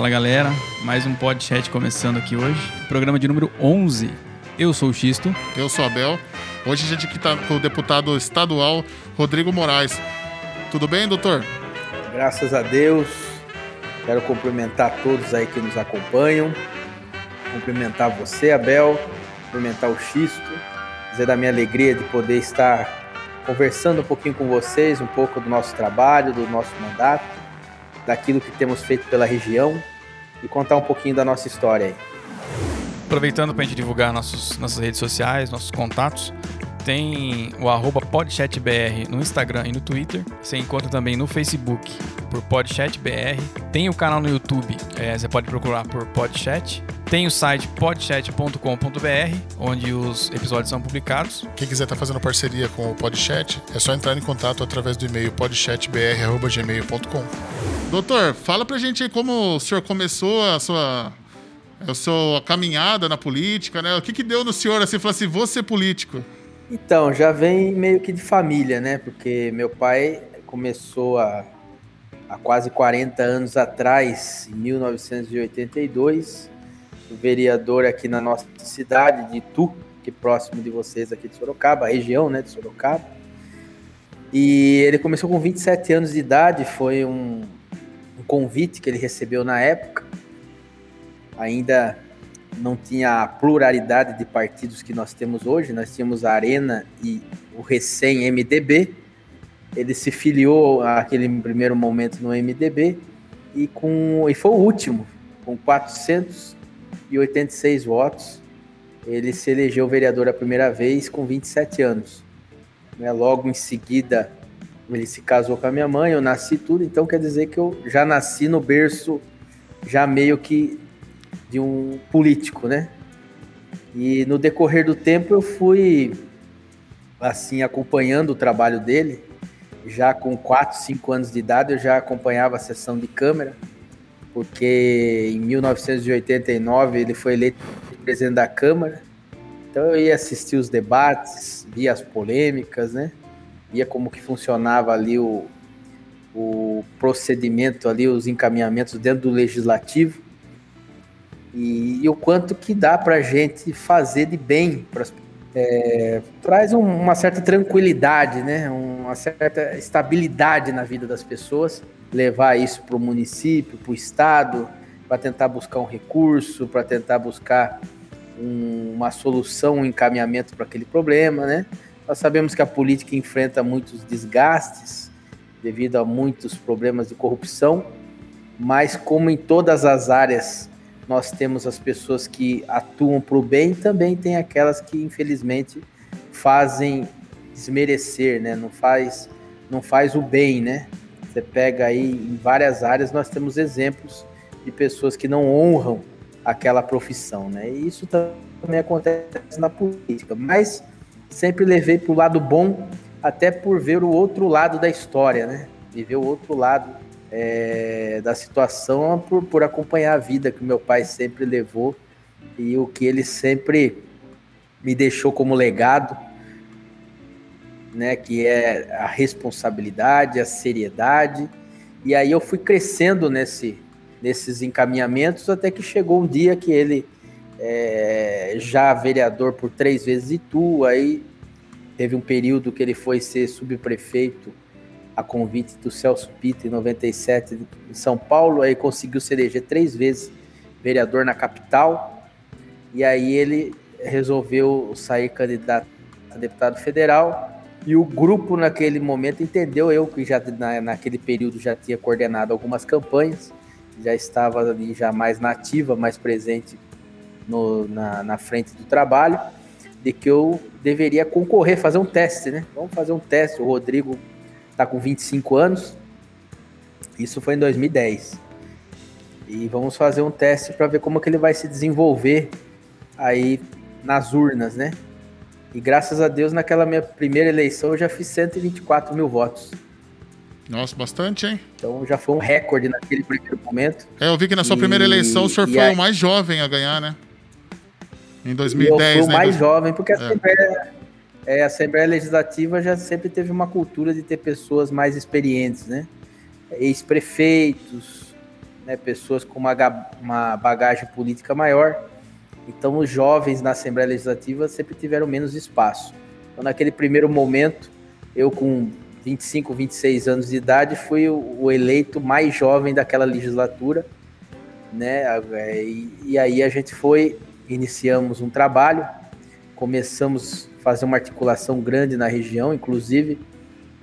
Fala galera, mais um podcast começando aqui hoje, programa de número 11. Eu sou o Xisto. Eu sou o Abel. Hoje a gente aqui está com o deputado estadual Rodrigo Moraes. Tudo bem, doutor? Graças a Deus. Quero cumprimentar todos aí que nos acompanham. Cumprimentar você, Abel. Cumprimentar o Xisto. Dizer da minha alegria de poder estar conversando um pouquinho com vocês, um pouco do nosso trabalho, do nosso mandato, daquilo que temos feito pela região e contar um pouquinho da nossa história aí. Aproveitando para a gente divulgar nossos, nossas redes sociais, nossos contatos, tem o arroba PodchatBR no Instagram e no Twitter. Você encontra também no Facebook por PodchatBR. Tem o canal no YouTube, é, você pode procurar por Podchat. Tem o site podchat.com.br, onde os episódios são publicados. Quem quiser estar tá fazendo parceria com o Podchat, é só entrar em contato através do e-mail podchatbr.gmail.com. Doutor, fala pra gente como o senhor começou a sua, a sua caminhada na política, né? O que, que deu no senhor assim, falou assim, vou ser político? Então, já vem meio que de família, né? Porque meu pai começou há quase 40 anos atrás, em 1982, o vereador aqui na nossa cidade de Itu, que é próximo de vocês aqui de Sorocaba, a região, né, de Sorocaba. E ele começou com 27 anos de idade, foi um, um convite que ele recebeu na época. Ainda não tinha a pluralidade de partidos que nós temos hoje, nós tínhamos a Arena e o recém-MDB. Ele se filiou naquele primeiro momento no MDB e, com, e foi o último, com 486 votos. Ele se elegeu vereador a primeira vez com 27 anos. Né? Logo em seguida, ele se casou com a minha mãe, eu nasci tudo, então quer dizer que eu já nasci no berço, já meio que de um político, né? E no decorrer do tempo eu fui assim acompanhando o trabalho dele. Já com 4, 5 anos de idade eu já acompanhava a sessão de câmara, porque em 1989 ele foi eleito presidente da Câmara. Então eu ia assistir os debates, via as polêmicas, né? Via como que funcionava ali o, o procedimento ali, os encaminhamentos dentro do legislativo e, e o quanto que dá para a gente fazer de bem para é, traz um, uma certa tranquilidade, né? uma certa estabilidade na vida das pessoas, levar isso para o município, para o estado, para tentar buscar um recurso, para tentar buscar um, uma solução, um encaminhamento para aquele problema, né? Nós sabemos que a política enfrenta muitos desgastes devido a muitos problemas de corrupção, mas como em todas as áreas nós temos as pessoas que atuam para o bem, também tem aquelas que infelizmente fazem desmerecer, né? Não faz, não faz o bem, né? Você pega aí em várias áreas nós temos exemplos de pessoas que não honram aquela profissão, né? E isso também acontece na política, mas sempre levei para o lado bom, até por ver o outro lado da história, né? Viver o outro lado é, da situação por, por acompanhar a vida que meu pai sempre levou e o que ele sempre me deixou como legado, né, que é a responsabilidade, a seriedade. E aí eu fui crescendo nesse, nesses encaminhamentos até que chegou um dia que ele, é, já vereador por três vezes Itu, aí teve um período que ele foi ser subprefeito a convite do Celso Pita em 97 em São Paulo, aí conseguiu se eleger três vezes vereador na capital, e aí ele resolveu sair candidato a deputado federal, e o grupo naquele momento entendeu, eu que já na, naquele período já tinha coordenado algumas campanhas, já estava ali já mais nativa, mais presente no, na, na frente do trabalho, de que eu deveria concorrer, fazer um teste, né? Vamos fazer um teste. O Rodrigo está com 25 anos. Isso foi em 2010. E vamos fazer um teste para ver como que ele vai se desenvolver aí nas urnas, né? E graças a Deus, naquela minha primeira eleição, eu já fiz 124 mil votos. Nossa, bastante, hein? Então já foi um recorde naquele primeiro momento. É, eu vi que na sua e... primeira eleição o senhor foi aí... o mais jovem a ganhar, né? Em 2010, eu fui o né? mais jovem, porque a é. Assembleia, é, a Assembleia Legislativa já sempre teve uma cultura de ter pessoas mais experientes, né? Ex-prefeitos, né, pessoas com uma, uma bagagem política maior. Então, os jovens na Assembleia Legislativa sempre tiveram menos espaço. Então, naquele primeiro momento, eu com 25, 26 anos de idade, fui o, eleito mais jovem daquela legislatura, né? E, e aí a gente foi, iniciamos um trabalho, começamos a fazer uma articulação grande na região, inclusive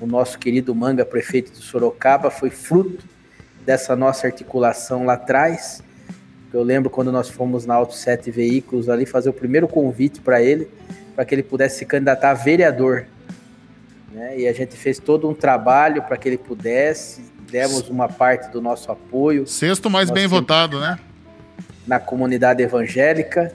o nosso querido Manga, prefeito de Sorocaba, foi fruto dessa nossa articulação lá atrás. Eu lembro quando nós fomos na Auto 7 Veículos ali fazer o primeiro convite para ele, para que ele pudesse se candidatar a vereador. Né? E a gente fez todo um trabalho para que ele pudesse, demos uma parte do nosso apoio. Sexto mais bem votado, né? Na comunidade evangélica.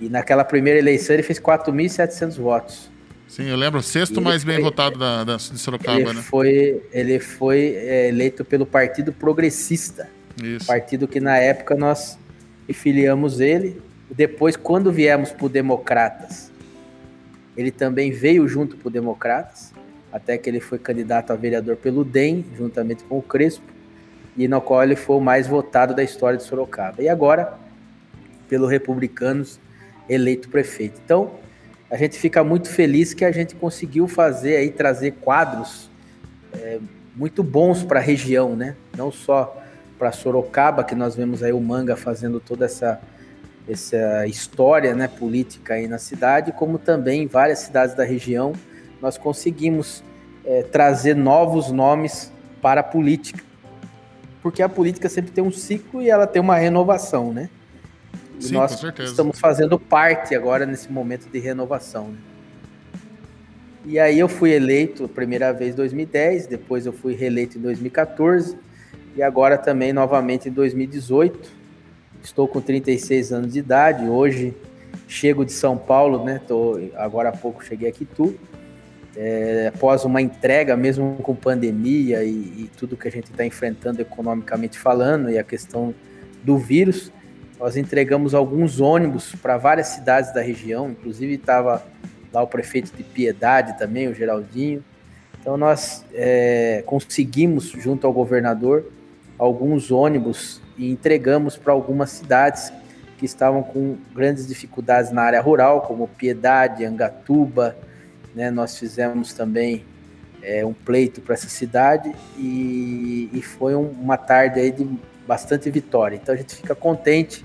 E naquela primeira eleição ele fez 4.700 votos. Sim, eu lembro, o sexto mais bem foi, votado da, da, de Sorocaba, ele né? Foi, ele foi é, eleito pelo Partido Progressista. Isso. Partido que na época nós filiamos ele. Depois, quando viemos para o Democratas, ele também veio junto para o Democratas, até que ele foi candidato a vereador pelo DEM, juntamente com o Crespo, e no qual ele foi o mais votado da história de Sorocaba. E agora, pelo Republicanos, eleito prefeito. Então, a gente fica muito feliz que a gente conseguiu fazer aí, trazer quadros é, muito bons para a região, né? Não só para Sorocaba, que nós vemos aí o Manga fazendo toda essa, essa história né, política aí na cidade, como também em várias cidades da região, nós conseguimos é, trazer novos nomes para a política. Porque a política sempre tem um ciclo e ela tem uma renovação, né? Sim, nós estamos fazendo parte agora nesse momento de renovação. Né? E aí eu fui eleito a primeira vez em 2010, depois eu fui reeleito em 2014 e agora também novamente em 2018. Estou com 36 anos de idade, hoje chego de São Paulo, né? Tô, agora há pouco cheguei aqui tu. É, após uma entrega, mesmo com pandemia e, e tudo que a gente está enfrentando economicamente falando, e a questão do vírus, nós entregamos alguns ônibus para várias cidades da região, inclusive estava lá o prefeito de Piedade também, o Geraldinho. Então nós é, conseguimos, junto ao governador, alguns ônibus e entregamos para algumas cidades que estavam com grandes dificuldades na área rural, como Piedade, Angatuba. Né? Nós fizemos também é, um pleito para essa cidade e, e foi um, uma tarde aí de bastante vitória. Então a gente fica contente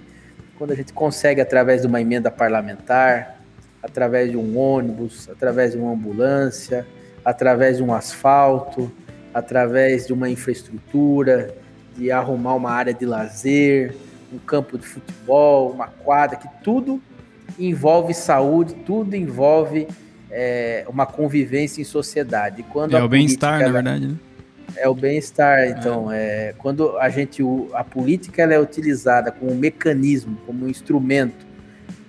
quando a gente consegue, através de uma emenda parlamentar, através de um ônibus, através de uma ambulância, através de um asfalto, através de uma infraestrutura, de arrumar uma área de lazer, um campo de futebol, uma quadra, que tudo envolve saúde, tudo envolve é, uma convivência em sociedade. Quando é o bem-estar, na verdade, né? É o bem-estar, então, é. é. quando a gente, a política ela é utilizada como um mecanismo, como um instrumento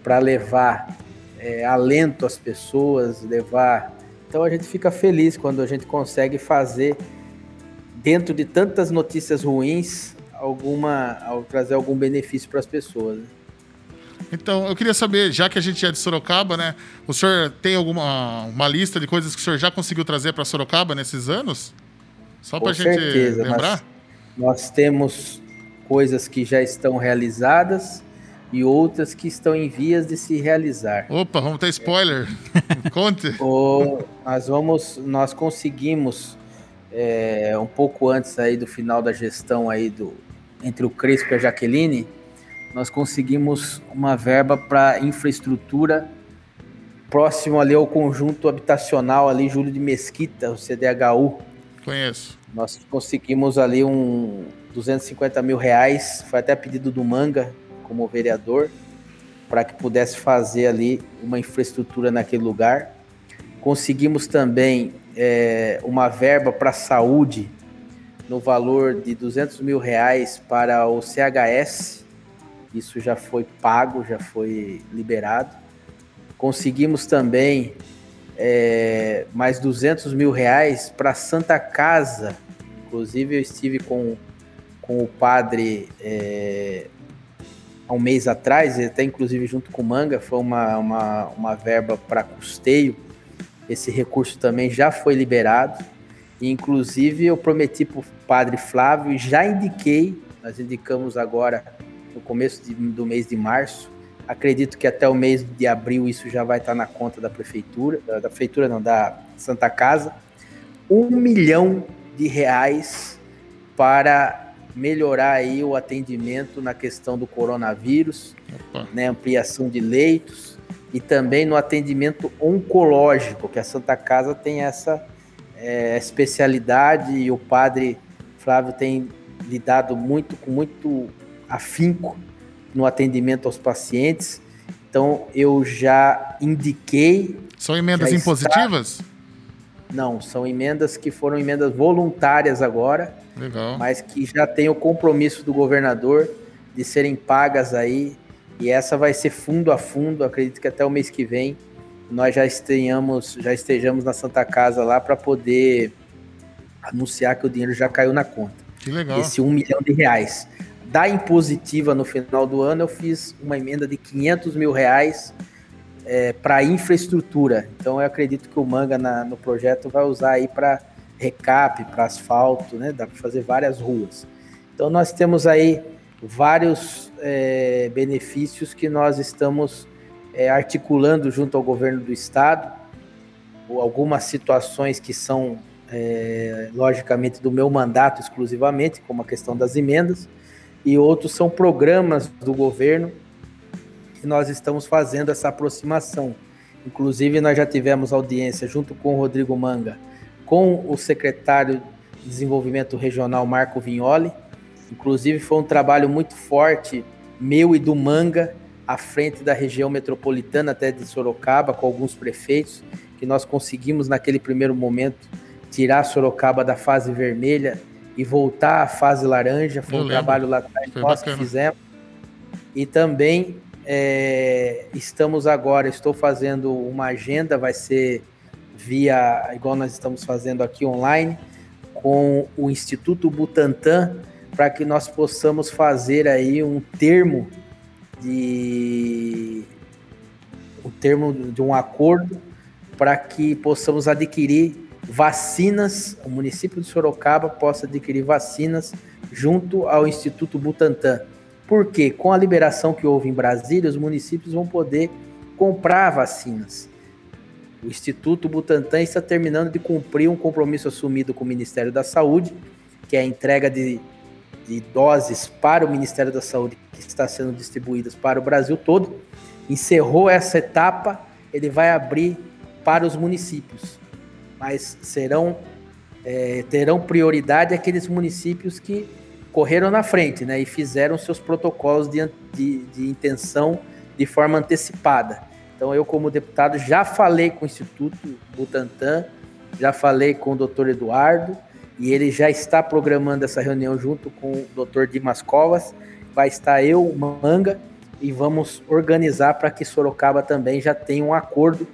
para levar é, alento às pessoas, levar. Então a gente fica feliz quando a gente consegue fazer, dentro de tantas notícias ruins, alguma, ao trazer algum benefício para as pessoas. Né? Então, eu queria saber, já que a gente é de Sorocaba, né? O senhor tem alguma uma lista de coisas que o senhor já conseguiu trazer para Sorocaba nesses anos? Só para a gente certeza, lembrar? Nós, nós temos coisas que já estão realizadas e outras que estão em vias de se realizar. Opa, vamos ter spoiler. Conte. O, nós vamos, nós conseguimos é, um pouco antes aí do final da gestão aí do entre o Crespo e a Jaqueline, nós conseguimos uma verba para infraestrutura próximo ali ao conjunto habitacional ali Júlio de Mesquita, o CDHU, Conheço. Nós conseguimos ali um 250 mil reais, foi até pedido do Manga como vereador, para que pudesse fazer ali uma infraestrutura naquele lugar. Conseguimos também é, uma verba para saúde no valor de 200 mil reais para o CHS. Isso já foi pago, já foi liberado. Conseguimos também é, mais 200 mil reais para Santa Casa. Inclusive, eu estive com, com o padre é, há um mês atrás, até inclusive junto com o Manga, foi uma, uma, uma verba para custeio. Esse recurso também já foi liberado. E, inclusive, eu prometi para o padre Flávio e já indiquei Nós indicamos agora no começo de, do mês de março. Acredito que até o mês de abril isso já vai estar na conta da prefeitura, da, da prefeitura não, da Santa Casa. Um milhão de reais para melhorar aí o atendimento na questão do coronavírus, né, ampliação de leitos e também no atendimento oncológico, que a Santa Casa tem essa é, especialidade e o padre Flávio tem lidado muito com muito afinco no atendimento aos pacientes. Então eu já indiquei. São emendas impositivas? Está... Não, são emendas que foram emendas voluntárias agora, Legal. mas que já tem o compromisso do governador de serem pagas aí. E essa vai ser fundo a fundo. Acredito que até o mês que vem nós já estejamos, já estejamos na Santa Casa lá para poder anunciar que o dinheiro já caiu na conta. Que legal. Esse um milhão de reais. Da impositiva no final do ano, eu fiz uma emenda de 500 mil reais é, para infraestrutura. Então, eu acredito que o Manga na, no projeto vai usar aí para recap, para asfalto, né? Dá para fazer várias ruas. Então, nós temos aí vários é, benefícios que nós estamos é, articulando junto ao governo do estado, algumas situações que são, é, logicamente, do meu mandato exclusivamente, como a questão das emendas, e outros são programas do governo que nós estamos fazendo essa aproximação. Inclusive, nós já tivemos audiência junto com o Rodrigo Manga, com o secretário de Desenvolvimento Regional, Marco Vignoli. Inclusive, foi um trabalho muito forte meu e do Manga, à frente da região metropolitana até de Sorocaba, com alguns prefeitos, que nós conseguimos naquele primeiro momento tirar Sorocaba da fase vermelha e voltar à fase laranja. Foi Eu um lembro. trabalho lá atrás que nós que fizemos. E também é, estamos agora, estou fazendo uma agenda, vai ser via, igual nós estamos fazendo aqui online, com o Instituto Butantan, para que nós possamos fazer aí um termo de o termo de um acordo para que possamos adquirir vacinas, o município de Sorocaba possa adquirir vacinas junto ao Instituto Butantan. Porque com a liberação que houve em Brasília, os municípios vão poder comprar vacinas. O Instituto Butantan está terminando de cumprir um compromisso assumido com o Ministério da Saúde, que é a entrega de de doses para o Ministério da Saúde que está sendo distribuídas para o Brasil todo. Encerrou essa etapa, ele vai abrir para os municípios, mas serão é, terão prioridade aqueles municípios que correram na frente, né, e fizeram seus protocolos de, de, de intenção de forma antecipada. Então eu como deputado já falei com o Instituto Butantan, já falei com o Dr. Eduardo, e ele já está programando essa reunião junto com o Dr. Dimas Covas. Vai estar eu, Manga, e vamos organizar para que Sorocaba também já tenha um acordo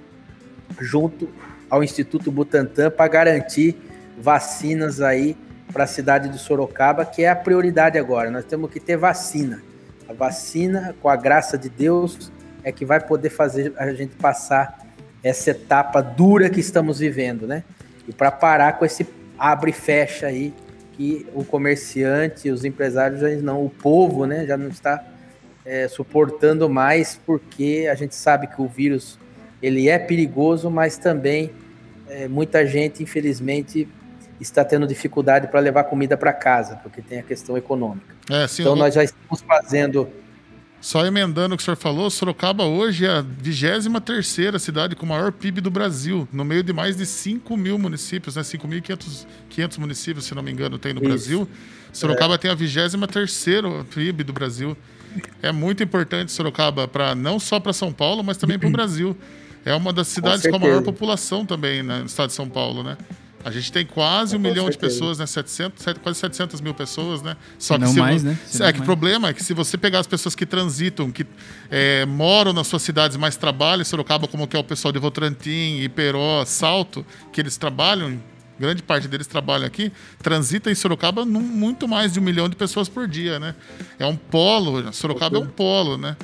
junto ao Instituto Butantan para garantir vacinas aí para a cidade de Sorocaba, que é a prioridade agora. Nós temos que ter vacina. A vacina, com a graça de Deus, é que vai poder fazer a gente passar essa etapa dura que estamos vivendo, né? E para parar com esse abre e fecha aí que o comerciante, os empresários já não, o povo, né, já não está é, suportando mais porque a gente sabe que o vírus ele é perigoso, mas também é, muita gente, infelizmente, está tendo dificuldade para levar comida para casa, porque tem a questão econômica. É, sim, então, nós já estamos fazendo só emendando o que o senhor falou, Sorocaba hoje é a 23 cidade com o maior PIB do Brasil, no meio de mais de 5 mil municípios, né? 5.500 municípios, se não me engano, tem no Isso. Brasil. Sorocaba é. tem a 23 PIB do Brasil. É muito importante Sorocaba, pra, não só para São Paulo, mas também para o Brasil. É uma das cidades com, com a maior população também né, no estado de São Paulo, né? A gente tem quase um Com milhão certeza. de pessoas, né? 700, quase 700 mil pessoas, né? Só se que não se mais, né? Se é que o problema é que se você pegar as pessoas que transitam, que é, moram nas suas cidades, mas trabalham em Sorocaba, como que é o pessoal de Votrantim, Iperó, Salto, que eles trabalham, grande parte deles trabalham aqui, transita em Sorocaba num, muito mais de um milhão de pessoas por dia, né? É um polo, Sorocaba é um polo, né?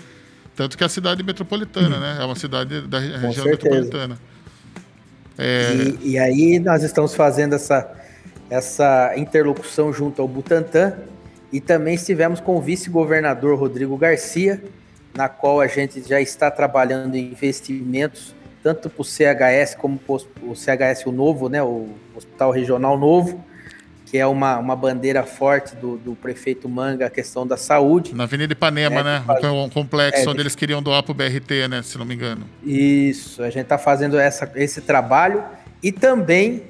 Tanto que é a cidade metropolitana, né? É uma cidade da região metropolitana. É... E, e, aí nós estamos fazendo essa, essa interlocução junto ao Butantan E também estivemos com o vice-governador Rodrigo Garcia, na qual a gente já está trabalhando em investimentos, tanto para o CHS como para o CHS o novo, né, o Hospital Regional Novo, que é uma, uma bandeira forte do, do prefeito Manga, a questão da saúde. Na Avenida Ipanema, é, né? Um complexo é, onde eles queriam doar para o BRT, né? Se não me engano. Isso, a gente está fazendo essa, esse trabalho e também,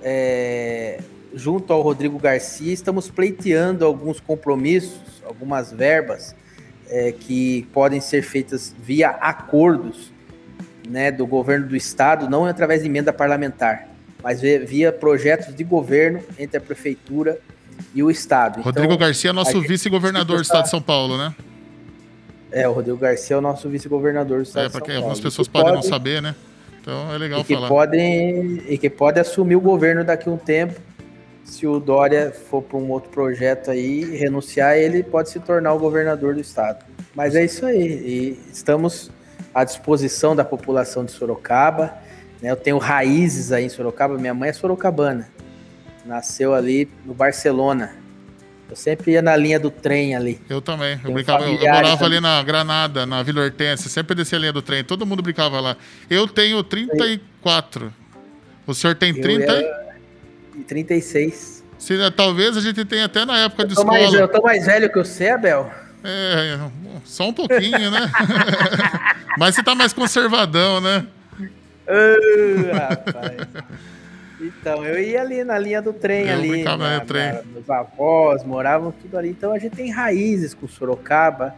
é, junto ao Rodrigo Garcia, estamos pleiteando alguns compromissos, algumas verbas é, que podem ser feitas via acordos né, do governo do estado, não através de emenda parlamentar mas via projetos de governo entre a prefeitura e o estado. Rodrigo então, Garcia é nosso vice-governador do estado de São Paulo, né? É, o Rodrigo Garcia é o nosso vice-governador do estado é, de São Paulo. É, porque algumas pessoas podem pode, não saber, né? Então é legal e que falar. Podem, e que pode assumir o governo daqui a um tempo. Se o Dória for para um outro projeto aí, renunciar, ele pode se tornar o governador do estado. Mas é isso aí. E estamos à disposição da população de Sorocaba. Né? Eu tenho raízes aí em Sorocaba, minha mãe é sorocabana. Nasceu ali no Barcelona. Eu sempre ia na linha do trem ali. Eu também. Eu, brincava, eu, eu morava também. ali na Granada, na Vila Hortência. Sempre descia a linha do trem. Todo mundo brincava lá. Eu tenho 34. O senhor tem 30? Eu 36. Se, talvez a gente tenha até na época de escola. Mais, eu tô mais velho que você, Abel. É, só um pouquinho, né? Mas você tá mais conservadão, né? Oh, rapaz. Então, eu ia ali na linha do trem eu ali. Na, na, trem. meus avós moravam tudo ali. Então a gente tem raízes com Sorocaba,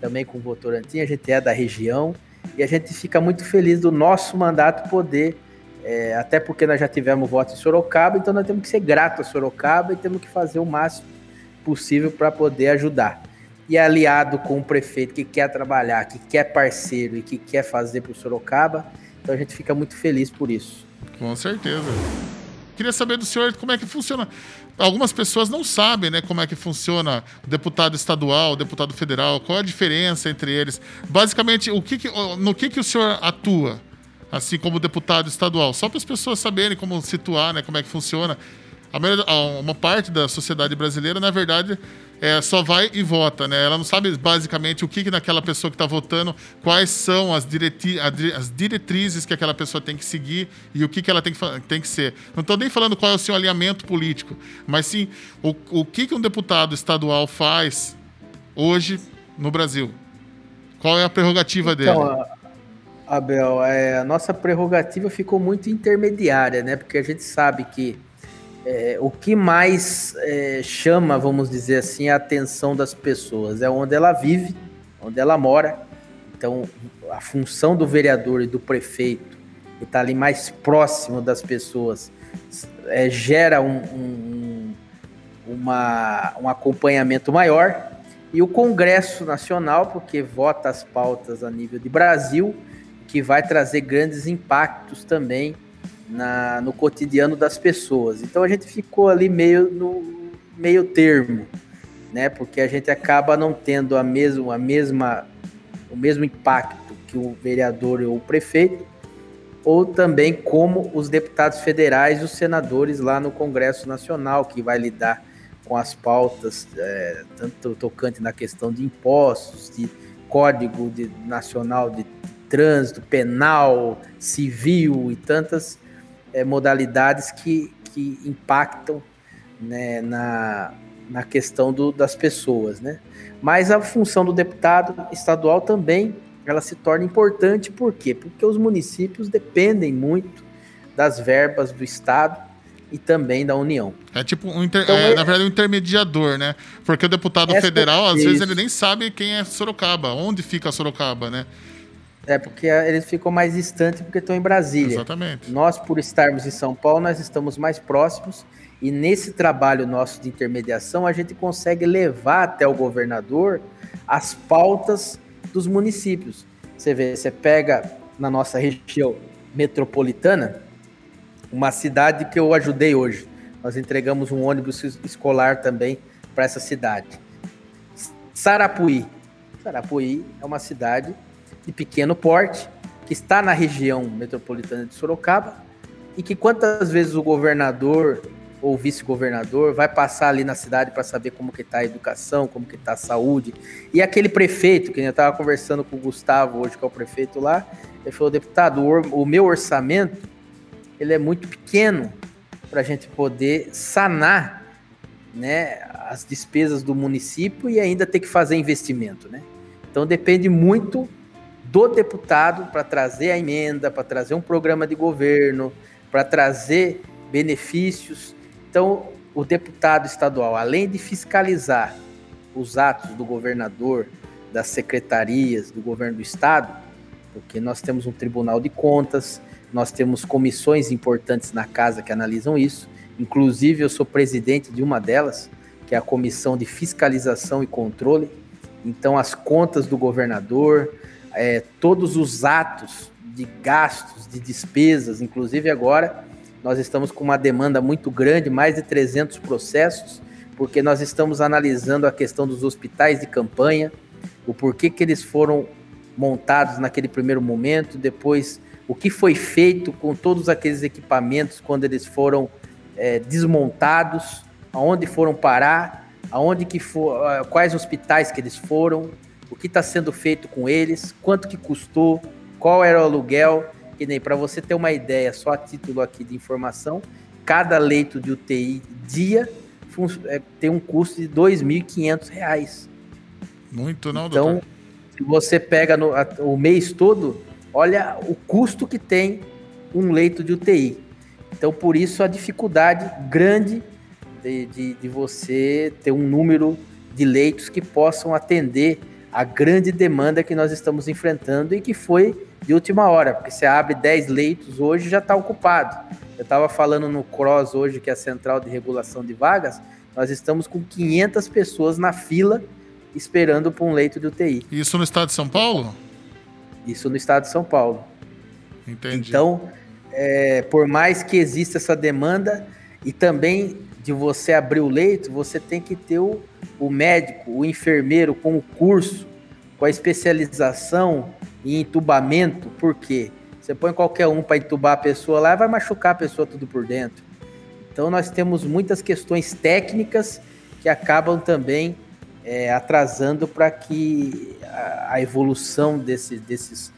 também com Votorantim, a gente é da região. E a gente fica muito feliz do nosso mandato poder, é, até porque nós já tivemos voto em Sorocaba, então nós temos que ser gratos a Sorocaba e temos que fazer o máximo possível para poder ajudar. E aliado com o prefeito que quer trabalhar, que quer parceiro e que quer fazer para o Sorocaba, então a gente fica muito feliz por isso. Com certeza. Queria saber do senhor como é que funciona. Algumas pessoas não sabem né, como é que funciona o deputado estadual, o deputado federal, qual a diferença entre eles. Basicamente, o que, que no que, que o senhor atua, assim como deputado estadual? Só para as pessoas saberem como situar, né, como é que funciona. A maioria, uma parte da sociedade brasileira, na verdade, é, só vai e vota, né? Ela não sabe basicamente o que, que naquela pessoa que está votando, quais são as, direti as diretrizes que aquela pessoa tem que seguir e o que, que ela tem que, tem que ser. Não estou nem falando qual é o seu alinhamento político, mas sim o, o que, que um deputado estadual faz hoje no Brasil. Qual é a prerrogativa então, dele? Abel, é, a nossa prerrogativa ficou muito intermediária, né? Porque a gente sabe que é, o que mais é, chama, vamos dizer assim, a atenção das pessoas é onde ela vive, onde ela mora. Então, a função do vereador e do prefeito, que está ali mais próximo das pessoas, é, gera um, um, uma, um acompanhamento maior. E o Congresso Nacional, porque vota as pautas a nível de Brasil, que vai trazer grandes impactos também na, no cotidiano das pessoas. Então a gente ficou ali meio no meio termo, né? Porque a gente acaba não tendo a mesma, a mesma, o mesmo impacto que o vereador ou o prefeito, ou também como os deputados federais e os senadores lá no Congresso Nacional, que vai lidar com as pautas, é, tanto tocante na questão de impostos, de código de, nacional de trânsito, penal, civil e tantas é, modalidades que, que impactam né, na, na questão do, das pessoas, né? Mas a função do deputado estadual também ela se torna importante, por quê? Porque os municípios dependem muito das verbas do Estado e também da União. É tipo, um inter... então, é, é, na verdade, um intermediador, né? Porque o deputado federal, às vezes, ele nem sabe quem é Sorocaba, onde fica Sorocaba, né? É, porque eles ficam mais distantes porque estão em Brasília. Exatamente. Nós, por estarmos em São Paulo, nós estamos mais próximos e nesse trabalho nosso de intermediação, a gente consegue levar até o governador as pautas dos municípios. Você vê, você pega na nossa região metropolitana, uma cidade que eu ajudei hoje. Nós entregamos um ônibus escolar também para essa cidade. Sarapuí. Sarapuí é uma cidade de pequeno porte, que está na região metropolitana de Sorocaba, e que quantas vezes o governador ou vice-governador, vai passar ali na cidade para saber como que está a educação, como que está a saúde. E aquele prefeito, que eu estava conversando com o Gustavo hoje, que é o prefeito lá, ele falou, deputado, o, meu orçamento ele é muito pequeno para a gente poder sanar né, as despesas do município e ainda ter que fazer investimento. Né? Então depende muito do deputado para trazer a emenda, para trazer um programa de governo, para trazer benefícios. Então, o deputado estadual, além de fiscalizar os atos do governador, das secretarias, do governo do estado, porque nós temos um tribunal de contas, nós temos comissões importantes na casa que analisam isso. Inclusive, eu sou presidente de uma delas, que é a Comissão de Fiscalização e Controle. Então, as contas do governador, é, todos os atos de gastos, de despesas, inclusive agora, nós estamos com uma demanda muito grande, mais de 300 processos, porque nós estamos analisando a questão dos hospitais de campanha, o porquê que eles foram montados naquele primeiro momento, depois o que foi feito com todos aqueles equipamentos quando eles foram é, desmontados, aonde foram parar, aonde que for, quais hospitais que eles foram, que está sendo feito com eles, quanto que custou, qual era o aluguel. Que nem para você ter uma ideia, só a título aqui de informação, cada leito de UTI dia é, tem um custo de R$ 2.500. Muito não, então, doutor? se você pega no, a, o mês todo, olha o custo que tem um leito de UTI. Então, por isso, a dificuldade grande de, de, de você ter um número de leitos que possam atender a grande demanda que nós estamos enfrentando e que foi de última hora, porque você abre 10 leitos hoje já está ocupado. Eu estava falando no CROSS hoje, que é a Central de Regulação de Vagas, nós estamos com 500 pessoas na fila esperando por um leito de UTI. Isso no estado de São Paulo? Isso no estado de São Paulo. Entendi. Então, é, por mais que exista essa demanda e também de você abrir o leito, você tem que ter o, o médico, o enfermeiro com o curso, com a especialização em entubamento, por quê? Você põe qualquer um para entubar a pessoa lá, vai machucar a pessoa tudo por dentro. Então nós temos muitas questões técnicas que acabam também é, atrasando para que a, a evolução desse, desses,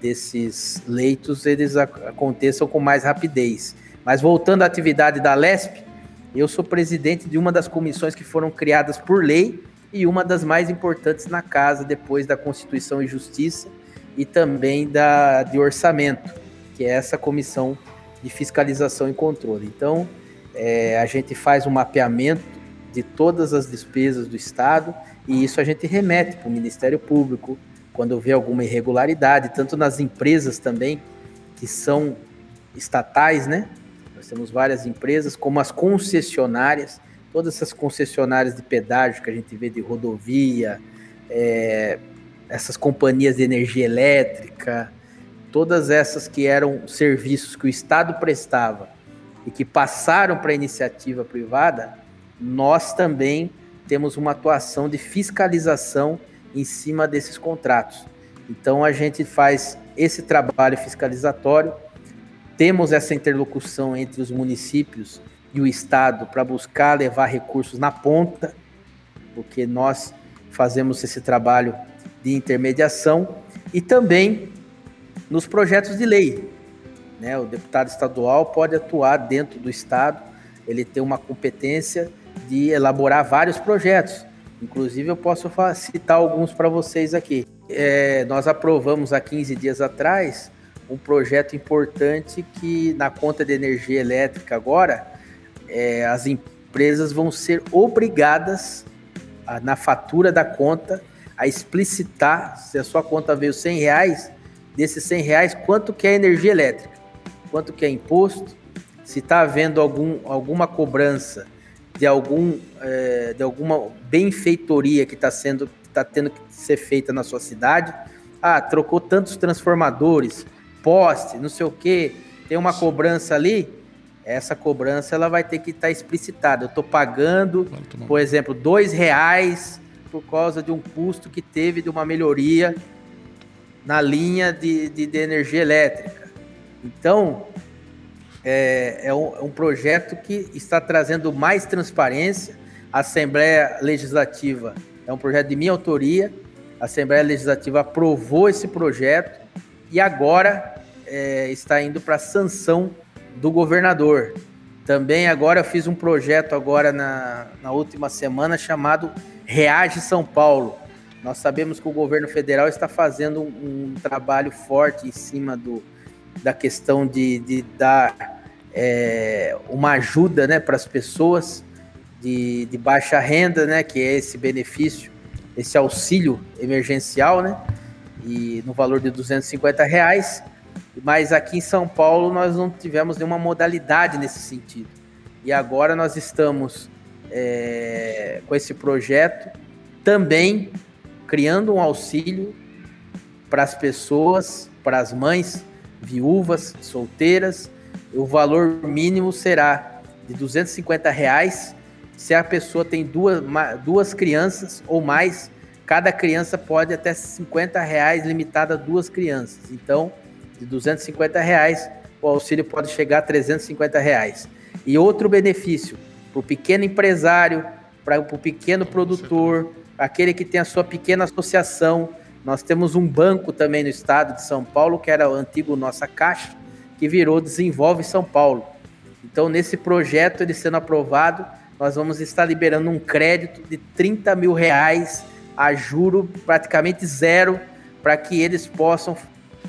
desses leitos eles aconteçam com mais rapidez. Mas voltando à atividade da LESP, eu sou presidente de uma das comissões que foram criadas por lei e uma das mais importantes na casa depois da Constituição e Justiça, e também da, de orçamento, que é essa comissão de fiscalização e controle. Então, é, a gente faz um mapeamento de todas as despesas do Estado e isso a gente remete para o Ministério Público quando vê alguma irregularidade, tanto nas empresas também, que são estatais, né? Nós temos várias empresas, como as concessionárias, todas essas concessionárias de pedágio que a gente vê de rodovia, é, essas companhias de energia elétrica, todas essas que eram serviços que o Estado prestava e que passaram para a iniciativa privada, nós também temos uma atuação de fiscalização em cima desses contratos. Então a gente faz esse trabalho fiscalizatório, temos essa interlocução entre os municípios e o Estado para buscar levar recursos na ponta, porque nós fazemos esse trabalho de intermediação e também nos projetos de lei. Né? O deputado estadual pode atuar dentro do Estado, ele tem uma competência de elaborar vários projetos. Inclusive, eu posso citar alguns para vocês aqui. É, nós aprovamos há 15 dias atrás um projeto importante que, na conta de energia elétrica agora, é, as empresas vão ser obrigadas, a, na fatura da conta, a explicitar se a sua conta veio 100 reais, desses 100 reais, quanto que é energia elétrica, quanto que é imposto, se está havendo algum, alguma cobrança de, algum, é, de alguma benfeitoria que está sendo está tendo que ser feita na sua cidade. Ah, trocou tantos transformadores, poste, não sei o que, tem uma cobrança ali. Essa cobrança ela vai ter que estar tá explicitada. Eu estou pagando, por exemplo, dois reais por causa de um custo que teve de uma melhoria na linha de, de, de energia elétrica. Então, é, é, um, é um projeto que está trazendo mais transparência. A Assembleia Legislativa é um projeto de minha autoria. A Assembleia Legislativa aprovou esse projeto e agora é, está indo para sanção do governador. Também agora eu fiz um projeto agora na, na última semana chamado Reage São Paulo. Nós sabemos que o governo federal está fazendo um, um trabalho forte em cima do, da questão de, de dar é, uma ajuda né, para as pessoas de, de baixa renda, né, que é esse benefício, esse auxílio emergencial, né, e no valor de 250 reais. Mas aqui em São Paulo nós não tivemos nenhuma modalidade nesse sentido. E agora nós estamos é, com esse projeto também criando um auxílio para as pessoas, para as mães viúvas, solteiras. O valor mínimo será de 250 reais. Se a pessoa tem duas, duas crianças ou mais, cada criança pode até 50 reais, limitada a duas crianças. Então, de 250 reais, o auxílio pode chegar a 350 reais. E outro benefício para o pequeno empresário, para o pequeno produtor, aquele que tem a sua pequena associação. Nós temos um banco também no estado de São Paulo, que era o antigo Nossa Caixa, que virou Desenvolve São Paulo. Então, nesse projeto, ele sendo aprovado, nós vamos estar liberando um crédito de 30 mil reais a juro praticamente zero, para que eles possam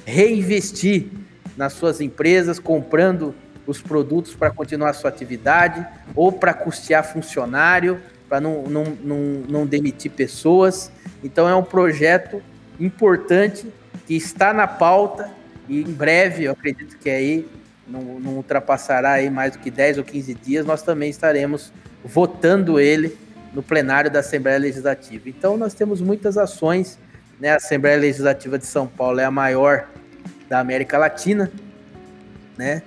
reinvestir nas suas empresas, comprando os produtos para continuar a sua atividade, ou para custear funcionário, para não, não, não, não demitir pessoas. Então é um projeto importante que está na pauta e em breve, eu acredito que aí não, não ultrapassará aí mais do que 10 ou 15 dias, nós também estaremos votando ele no plenário da Assembleia Legislativa. Então nós temos muitas ações, né? A Assembleia Legislativa de São Paulo é a maior da América Latina, né?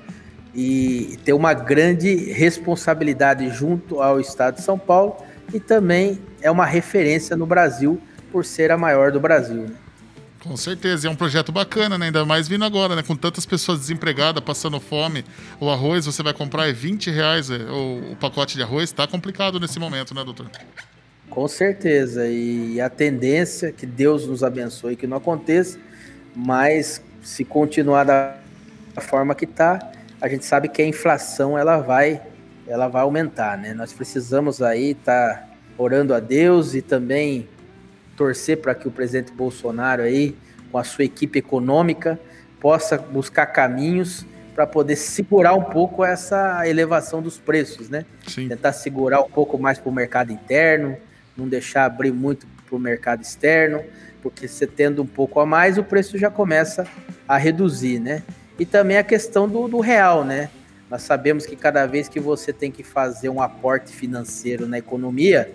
E tem uma grande responsabilidade junto ao Estado de São Paulo e também é uma referência no Brasil por ser a maior do Brasil. Né? Com certeza, é um projeto bacana, né? ainda mais vindo agora, né? com tantas pessoas desempregadas, passando fome. O arroz você vai comprar é 20 reais é, o, o pacote de arroz, está complicado nesse momento, né, doutor? Com certeza, e a tendência, que Deus nos abençoe que não aconteça, mas se continuar da forma que está, a gente sabe que a inflação ela vai, ela vai aumentar, né? Nós precisamos aí estar tá orando a Deus e também torcer para que o presidente Bolsonaro aí, com a sua equipe econômica, possa buscar caminhos para poder segurar um pouco essa elevação dos preços, né? Sim. Tentar segurar um pouco mais para o mercado interno, não deixar abrir muito para o mercado externo, porque você tendo um pouco a mais, o preço já começa a reduzir, né? E também a questão do, do real, né? Nós sabemos que cada vez que você tem que fazer um aporte financeiro na economia,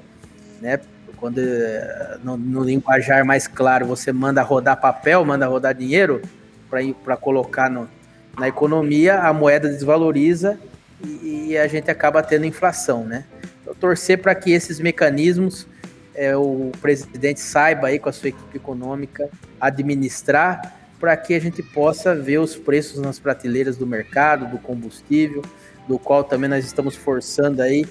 né? Quando no, no linguajar mais claro você manda rodar papel, manda rodar dinheiro para colocar no, na economia, a moeda desvaloriza e, e, a gente acaba tendo inflação, né? Então, torcer para que esses mecanismos é, o presidente saiba aí com a sua equipe econômica administrar para que a gente possa ver os preços nas prateleiras do mercado, do combustível, do qual também nós estamos forçando aí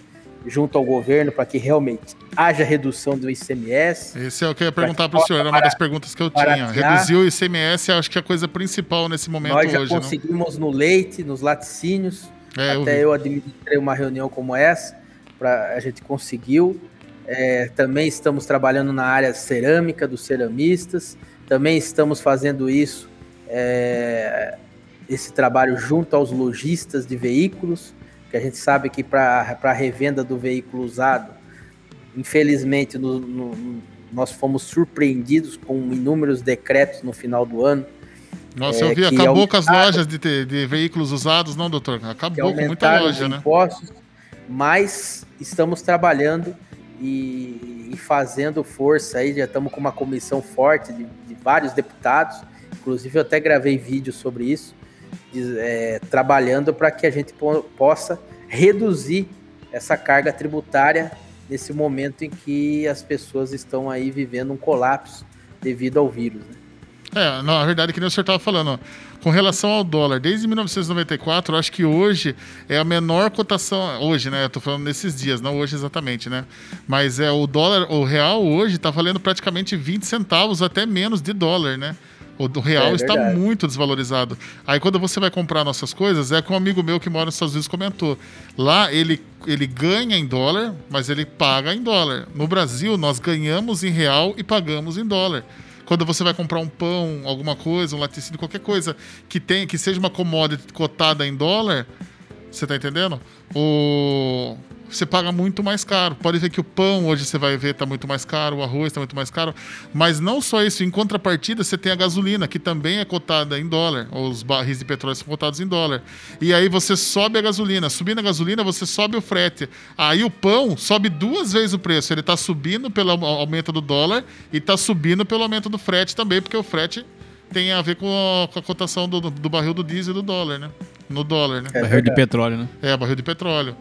junto ao governo para que realmente haja redução do ICMS. Esse é o que eu ia perguntar para o senhor, era uma das perguntas que eu tinha. Reduzir o ICMS acho que é a coisa principal nesse momento hoje. Nós já conseguimos não? no leite, nos laticínios, é, até eu, eu administrei uma reunião como essa, pra, a gente conseguiu. É, também estamos trabalhando na área cerâmica, dos ceramistas, também estamos fazendo isso, é, esse trabalho junto aos lojistas de veículos, que a gente sabe que para a revenda do veículo usado, infelizmente no, no, nós fomos surpreendidos com inúmeros decretos no final do ano. Nossa, é, eu vi, acabou com as lojas de, de, veículos usados, não, doutor? Acabou com muita loja, né? Impostos, mas estamos trabalhando e, e, fazendo força aí, já estamos com uma comissão forte de, de, vários deputados, inclusive eu até gravei vídeo sobre isso, é, trabalhando para que a gente possa reduzir essa carga tributária nesse momento em que as pessoas estão aí vivendo um colapso devido ao vírus. Né? É, na verdade, que nem o senhor estava falando, com relação ao dólar, desde 1994, eu acho que hoje é a menor cotação. Hoje, né? Eu tô falando nesses dias, não hoje exatamente, né? Mas é o dólar, o real hoje está valendo praticamente 20 centavos, até menos de dólar, né? O do real É está verdade. muito desvalorizado. Aí quando você vai comprar nossas coisas, é que um amigo meu que mora nos Estados Unidos comentou. Lá ele, ele ganha em dólar, mas ele paga em dólar. No Brasil, nós ganhamos em real e pagamos em dólar. Quando você vai comprar um pão, alguma coisa, um laticínio, qualquer coisa que tem, que seja uma commodity cotada em dólar, você tá entendendo? O você paga muito mais caro. Pode ver que o pão hoje você vai ver tá muito mais caro, o arroz tá muito mais caro, mas não só isso, em contrapartida você tem a gasolina, que também é cotada em dólar, os barris de petróleo são cotados em dólar. E aí você sobe a gasolina, subindo a gasolina, você sobe o frete. Aí o pão sobe duas vezes o preço, ele tá subindo pelo au- aumento do dólar e tá subindo pelo aumento do frete também, porque o frete tem a ver com a, com a cotação do, do barril do diesel e do dólar, né? No dólar, né? É Barril de petróleo, né? É, barril de petróleo.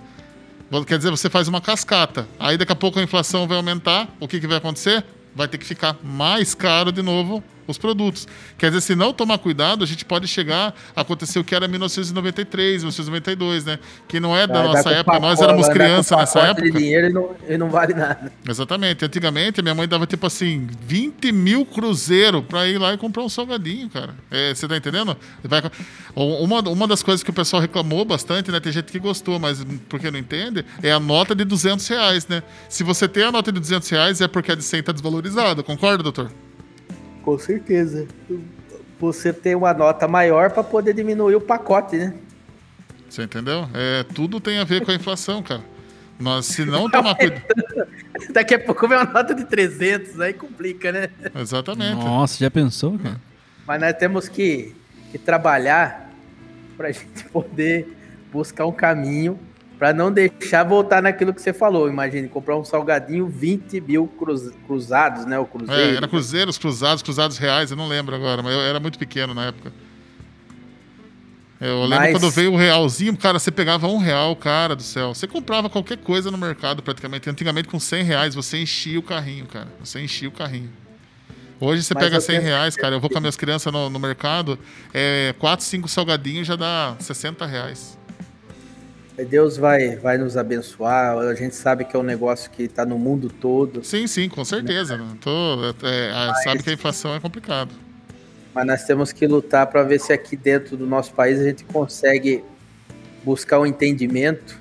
Quer dizer, você faz uma cascata. Aí daqui a pouco a inflação vai aumentar. O que, que vai acontecer? Vai ter que ficar mais caro de novo os produtos. Quer dizer, se não tomar cuidado, a gente pode chegar a acontecer o que era 1993, 1992, né? Que não é da nossa época, nós pacote- éramos crianças nessa época. dinheiro e não, e não vale nada. Exatamente. Antigamente, minha mãe dava tipo assim, 20 mil cruzeiro pra ir lá e comprar um salgadinho, cara. É, você tá entendendo? Vai... Uma, uma das coisas que o pessoal reclamou bastante, né? Tem gente que gostou, mas porque não entende, é a nota de 200 reais, né? Se você tem a nota de 200 reais, é porque a de 100 tá desvalorizada. Concorda, doutor? Com certeza. Você tem uma nota maior para poder diminuir o pacote, né? Você entendeu? É, tudo tem a ver com a inflação, cara. Nós, se não tomar cuidado. Daqui a pouco vem uma nota de 300, aí complica, né? Exatamente. Nossa, já pensou, cara? Mas nós temos que, que trabalhar para a gente poder buscar um caminho para não deixar voltar naquilo que você falou. Imagine, comprar um salgadinho 20 mil cruz- cruzados, né? O cruzeiro. É, era cruzeiros, cruzados, cruzados reais, eu não lembro agora, mas eu era muito pequeno na época. Eu lembro Mas- quando veio o realzinho, cara, você pegava um real, cara do céu. Você comprava qualquer coisa no mercado praticamente. Antigamente com 100 reais você enchia o carrinho, cara. Você enchia o carrinho. Hoje você Mas pega eu 100 penso- reais, cara. Eu vou com as minhas crianças no, no mercado, é, 4, 5 salgadinhos já dá 60 reais. Deus vai, vai nos abençoar. A gente sabe que é um negócio que está no mundo todo. Sim, sim, com certeza. Não Tô, é, é, sabe que a inflação é complicado. Mas nós temos que lutar para ver se aqui dentro do nosso país a gente consegue buscar um entendimento,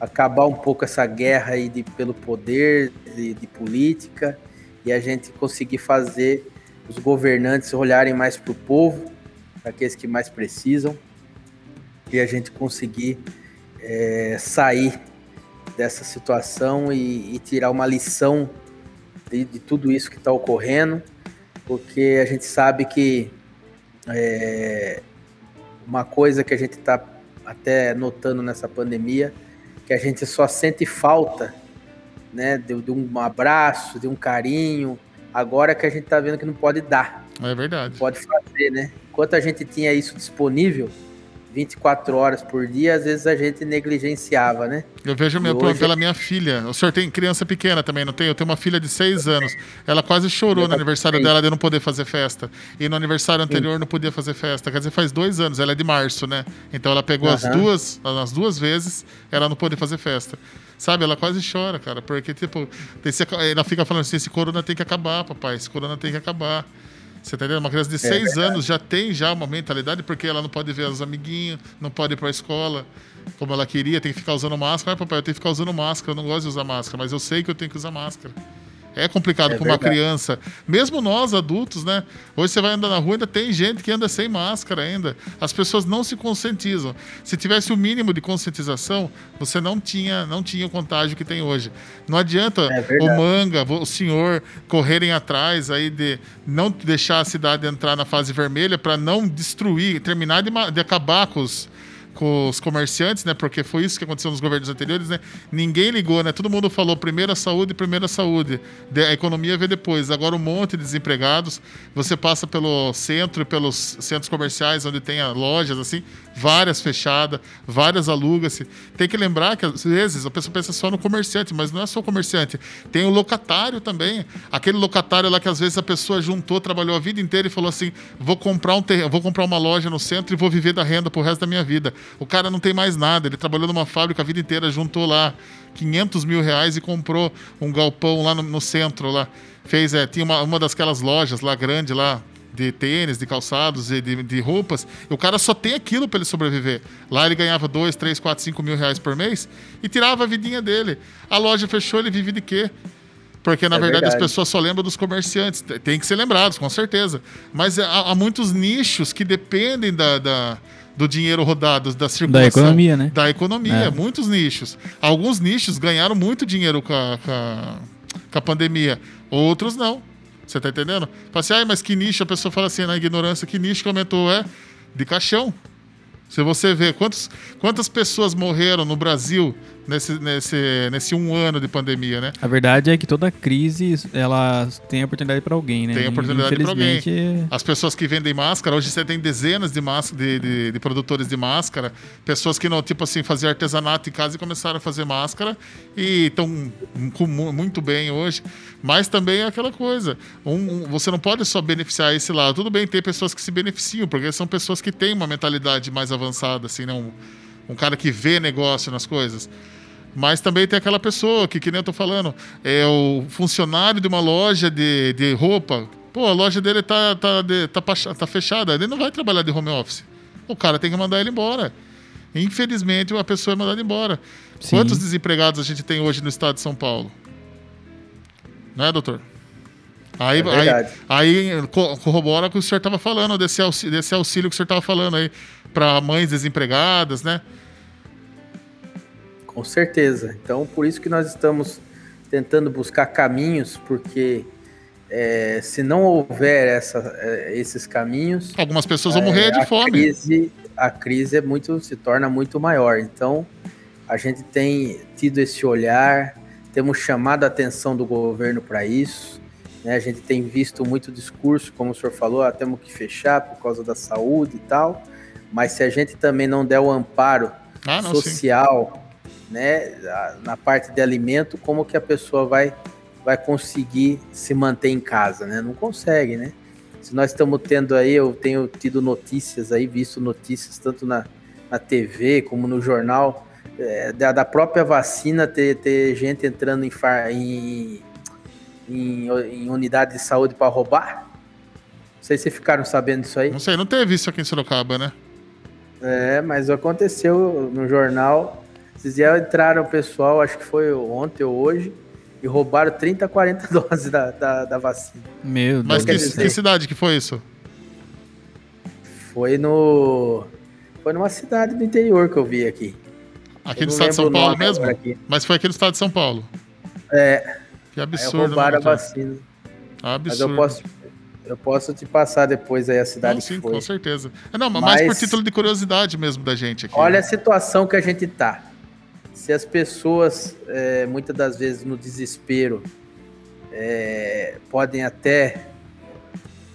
acabar um pouco essa guerra aí de, pelo poder, de, de política, e a gente conseguir fazer os governantes olharem mais para o povo, para aqueles que mais precisam, e a gente conseguir é, sair dessa situação e, e tirar uma lição de, de tudo isso que está ocorrendo porque a gente sabe que é, uma coisa que a gente está até notando nessa pandemia, que a gente só sente falta né, de, de um abraço, de um carinho, agora que a gente está vendo que não pode dar, É verdade. pode fazer, né? Enquanto a gente tinha isso disponível, 24 horas por dia, às vezes a gente negligenciava, né? Eu vejo meu, hoje- pela minha filha. O senhor tem criança pequena também, não tem? Eu tenho uma filha de seis anos. Ela quase chorou no aniversário dela de não poder fazer festa. E no aniversário anterior não podia fazer festa. Quer dizer, faz dois anos. Ela é de março, né? Então ela pegou as Aham. duas, as duas vezes, ela não pôde fazer festa. Sabe, ela quase chora, cara. Porque, tipo, esse- ela fica falando assim: esse corona tem que acabar, papai. Esse corona tem que acabar. Você tá entendendo? Uma criança de seis anos já tem já uma mentalidade, porque ela não pode ver os amiguinhos, não pode ir pra escola como ela queria, tem que ficar usando máscara. Ah, papai, eu tenho que ficar usando máscara, eu não gosto de usar máscara, mas eu sei que eu tenho que usar máscara. É complicado É para uma criança. Mesmo nós, adultos, né? Hoje você vai andar na rua, ainda tem gente que anda sem máscara ainda. As pessoas não se conscientizam. Se tivesse o mínimo de conscientização, você não tinha, não tinha o contágio que tem hoje. Não adianta É o manga, o senhor correrem atrás aí de não deixar a cidade entrar na fase vermelha para não destruir, terminar de, de acabar com os com os comerciantes, né? Porque foi isso que aconteceu nos governos anteriores, né? Ninguém ligou, né? Todo mundo falou primeiro a saúde, primeiro a saúde. A economia veio depois. Agora um monte de desempregados. Você passa pelo centro, pelos centros comerciais onde tem lojas, assim, várias fechadas, várias alugas-se. Tem que lembrar que às vezes a pessoa pensa só no comerciante, mas não é só o comerciante. Tem o locatário também. Aquele locatário lá que às vezes a pessoa juntou, trabalhou a vida inteira e falou assim: vou comprar um ter... vou comprar uma loja no centro e vou viver da renda pro resto da minha vida. O cara não tem mais nada, ele trabalhou numa fábrica a vida inteira, juntou lá 500 mil reais e comprou um galpão lá no, no centro lá. Fez, é, tinha uma, uma daquelas lojas lá grande lá, de tênis, de calçados e de, de roupas, e o cara só tem aquilo para ele sobreviver. Lá ele ganhava 2, 3, 4, 5 mil reais por mês e tirava a vidinha dele. A loja fechou, ele vive de quê? Porque, na é verdade, verdade, as pessoas só lembram dos comerciantes. Tem que ser lembrados, com certeza. Mas há, há muitos nichos que dependem da, da do dinheiro rodado, da circulação. Da economia, né? Da economia, é. muitos nichos. Alguns nichos ganharam muito dinheiro com a, com a, com a pandemia, outros não. Você tá entendendo? Fala assim, ah, mas que nicho? A pessoa fala assim, na ignorância, que nicho que aumentou? É de caixão. Se você vê quantos, quantas pessoas morreram no Brasil nesse, nesse, nesse um ano de pandemia, né? A verdade é que toda crise ela tem oportunidade para alguém, né? Tem oportunidade para alguém. As pessoas que vendem máscara, hoje você tem dezenas de, máscara, de, de, de, produtores de máscara, pessoas que não, tipo assim, faziam artesanato em casa e começaram a fazer máscara e estão muito bem hoje. Mas também é aquela coisa, um, você não pode só beneficiar esse lado. Tudo bem ter pessoas que se beneficiam, porque são pessoas que têm uma mentalidade mais avançada, assim, não? Um cara que vê negócio nas coisas. Mas também tem aquela pessoa que, que nem eu tô falando, é o funcionário de uma loja de, de roupa. Pô, a loja dele tá, tá, de, tá, tá fechada, ele não vai trabalhar de home office. O cara tem que mandar ele embora. Infelizmente, a pessoa é mandada embora. Sim. Quantos desempregados a gente tem hoje no estado de São Paulo? Né, doutor? Aí, é aí, aí, corrobora o que o senhor estava falando, desse auxílio, desse auxílio que o senhor estava falando aí, para mães desempregadas, né? Com certeza. Então, por isso que nós estamos tentando buscar caminhos, porque é, se não houver essa, é, esses caminhos, algumas pessoas vão morrer de a fome. Crise, a crise é muito, se torna muito maior. Então, a gente tem tido esse olhar, temos chamado a atenção do governo para isso. Né? A gente tem visto muito discurso, como o senhor falou, ah, temos que fechar por causa da saúde e tal. Mas se a gente também não der o amparo ah, não, social né, na parte de alimento, como que a pessoa vai, vai conseguir se manter em casa, né? Não consegue, né? Se nós estamos tendo aí, eu tenho tido notícias aí, visto notícias tanto na, na TV como no jornal, é, da, da, própria vacina ter, ter gente entrando em, em, em, em unidade de saúde para roubar. Não sei se vocês ficaram sabendo disso aí. Não sei, não teve isso aqui em Sorocaba, né? É, mas aconteceu no jornal esses dias entraram o pessoal, acho que foi ontem ou hoje, e roubaram 30, 40 doses da, da, da vacina. Meu Deus. Mas que, dizer, que cidade que foi isso? Foi no. Foi numa cidade do interior que eu vi aqui. Aqui no estado de São Paulo mesmo? Mas foi aqui no estado de São Paulo. É. Que absurdo. Aí roubaram a vacina. Absurdo. Mas eu posso, eu posso te passar depois aí a cidade Não, sim, foi. com certeza. É, não, mas mais por título de curiosidade mesmo da gente aqui. Olha né? a situação que a gente tá se as pessoas, é, muitas das vezes no desespero, é, podem até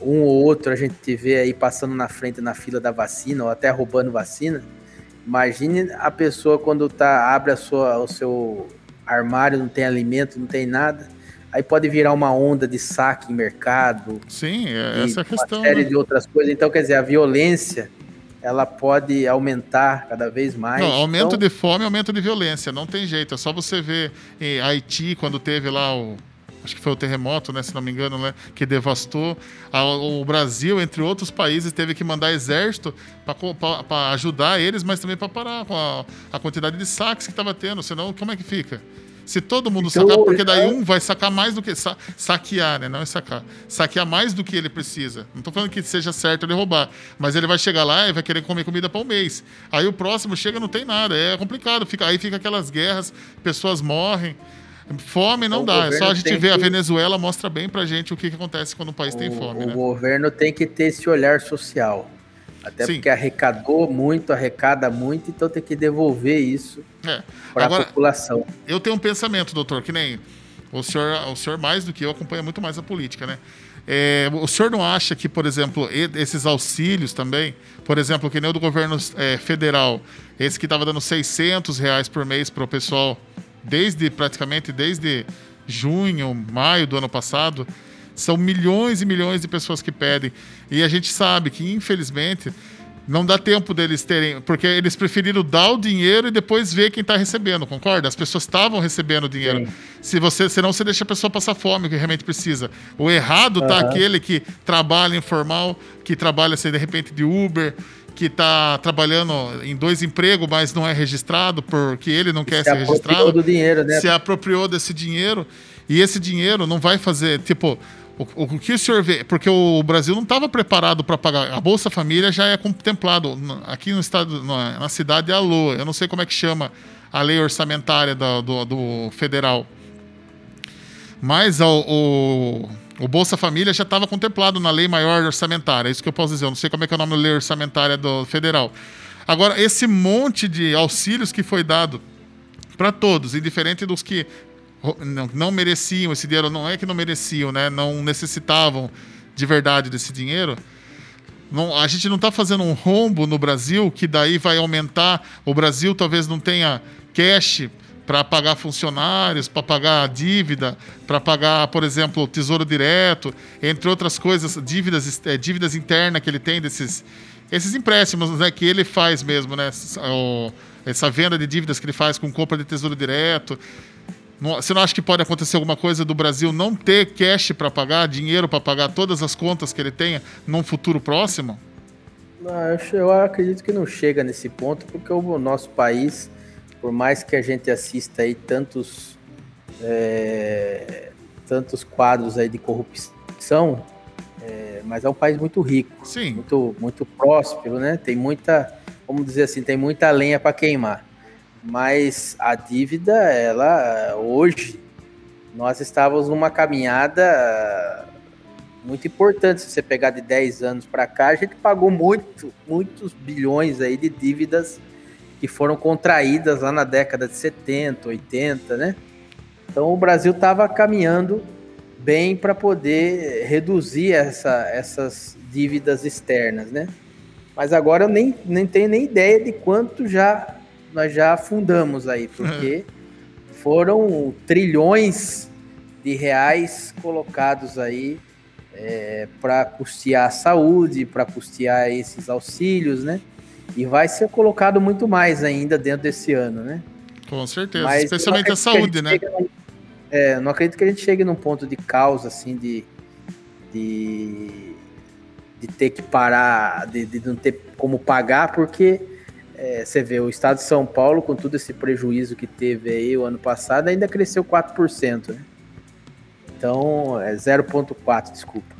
um ou outro a gente vê aí passando na frente na fila da vacina ou até roubando vacina. Imagine a pessoa quando tá abre a sua, o seu armário, não tem alimento, não tem nada. Aí pode virar uma onda de saque em mercado. Sim, é essa é a questão. Uma série né? de outras coisas. Então, quer dizer, a violência ela pode aumentar cada vez mais. Não, aumento então... de fome, aumento de violência, não tem jeito. É só você ver em Haiti, quando teve lá o. Acho que foi o terremoto, né? Se não me engano, né? Que devastou. O Brasil, entre outros países, teve que mandar exército para ajudar eles, mas também para parar com a, a quantidade de saques que estava tendo. Senão, como é que fica? Se todo mundo então, sacar, porque daí um vai sacar mais do que. Sa, saquear, né? Não é sacar. Saquear mais do que ele precisa. Não tô falando que seja certo ele roubar. Mas ele vai chegar lá e vai querer comer comida para um mês. Aí o próximo chega não tem nada. É complicado. Fica, aí fica aquelas guerras, pessoas morrem. Fome não então, dá. É só a gente ver que... a Venezuela mostra bem pra gente o que, que acontece quando o país o, tem fome. O né? governo tem que ter esse olhar social. Até Sim. porque arrecadou muito, arrecada muito, então tem que devolver isso é. para a população. Eu tenho um pensamento, doutor, que nem o senhor, o senhor mais do que eu acompanha muito mais a política, né? É, o senhor não acha que, por exemplo, esses auxílios também, por exemplo, que nem o do governo é, federal, esse que estava dando 600 reais por mês para o pessoal, desde praticamente desde junho, maio do ano passado, são milhões e milhões de pessoas que pedem. E a gente sabe que, infelizmente, não dá tempo deles terem. Porque eles preferiram dar o dinheiro e depois ver quem está recebendo, concorda? As pessoas estavam recebendo o dinheiro. Sim. Se você, senão você deixa a pessoa passar fome, que realmente precisa. O errado uhum. tá aquele que trabalha informal, que trabalha, assim, de repente, de Uber, que está trabalhando em dois empregos, mas não é registrado porque ele não quer se ser registrado. Do dinheiro, né? Se apropriou desse dinheiro. E esse dinheiro não vai fazer, tipo, o, o, que o senhor vê? Porque o Brasil não estava preparado para pagar. A Bolsa Família já é contemplado. Aqui no estado, na cidade é a LOA. Eu não sei como é que chama a lei orçamentária do, do, do federal. Mas o, o, o, Bolsa Família já estava contemplado na lei maior orçamentária. É isso que eu posso dizer. Eu não sei como é que é o nome da lei orçamentária do federal. Agora, esse monte de auxílios que foi dado para todos, indiferente dos que não, não mereciam esse dinheiro, não é que não mereciam, né? Não necessitavam de verdade desse dinheiro. Não, a gente não está fazendo um rombo no Brasil que daí vai aumentar. O Brasil talvez não tenha cash para pagar funcionários, para pagar dívida, para pagar, por exemplo, tesouro direto, entre outras coisas, dívidas, é, dívidas internas que ele tem desses esses empréstimos né, que ele faz mesmo, né? O, essa venda de dívidas que ele faz com compra de tesouro direto. Você não acha que pode acontecer alguma coisa do Brasil não ter cash para pagar, dinheiro para pagar todas as contas que ele tenha num futuro próximo? Não, eu acredito que não chega nesse ponto, porque o nosso país, por mais que a gente assista aí tantos, é, tantos quadros aí de corrupção, é, mas é um país muito rico, Sim. muito muito próspero, né? Tem muita, vamos dizer assim, tem muita lenha para queimar mas a dívida, ela hoje nós estávamos numa caminhada muito importante. Se você pegar de 10 anos para cá, a gente pagou muito, muitos bilhões aí de dívidas que foram contraídas lá na década de 70, 80, né? Então o Brasil estava caminhando bem para poder reduzir essa, essas dívidas externas, né? Mas agora eu nem, nem tenho nem ideia de quanto já nós já afundamos aí, porque foram trilhões de reais colocados aí é, para custear a saúde, para custear esses auxílios, né? E vai ser colocado muito mais ainda dentro desse ano, né? Com certeza, Mas especialmente a saúde, a né? Num, é, não acredito que a gente chegue num ponto de causa, assim, de, de, de ter que parar, de, de não ter como pagar, porque é, você vê, o estado de São Paulo, com todo esse prejuízo que teve aí o ano passado, ainda cresceu 4%, né? Então, é 0,4%, desculpa.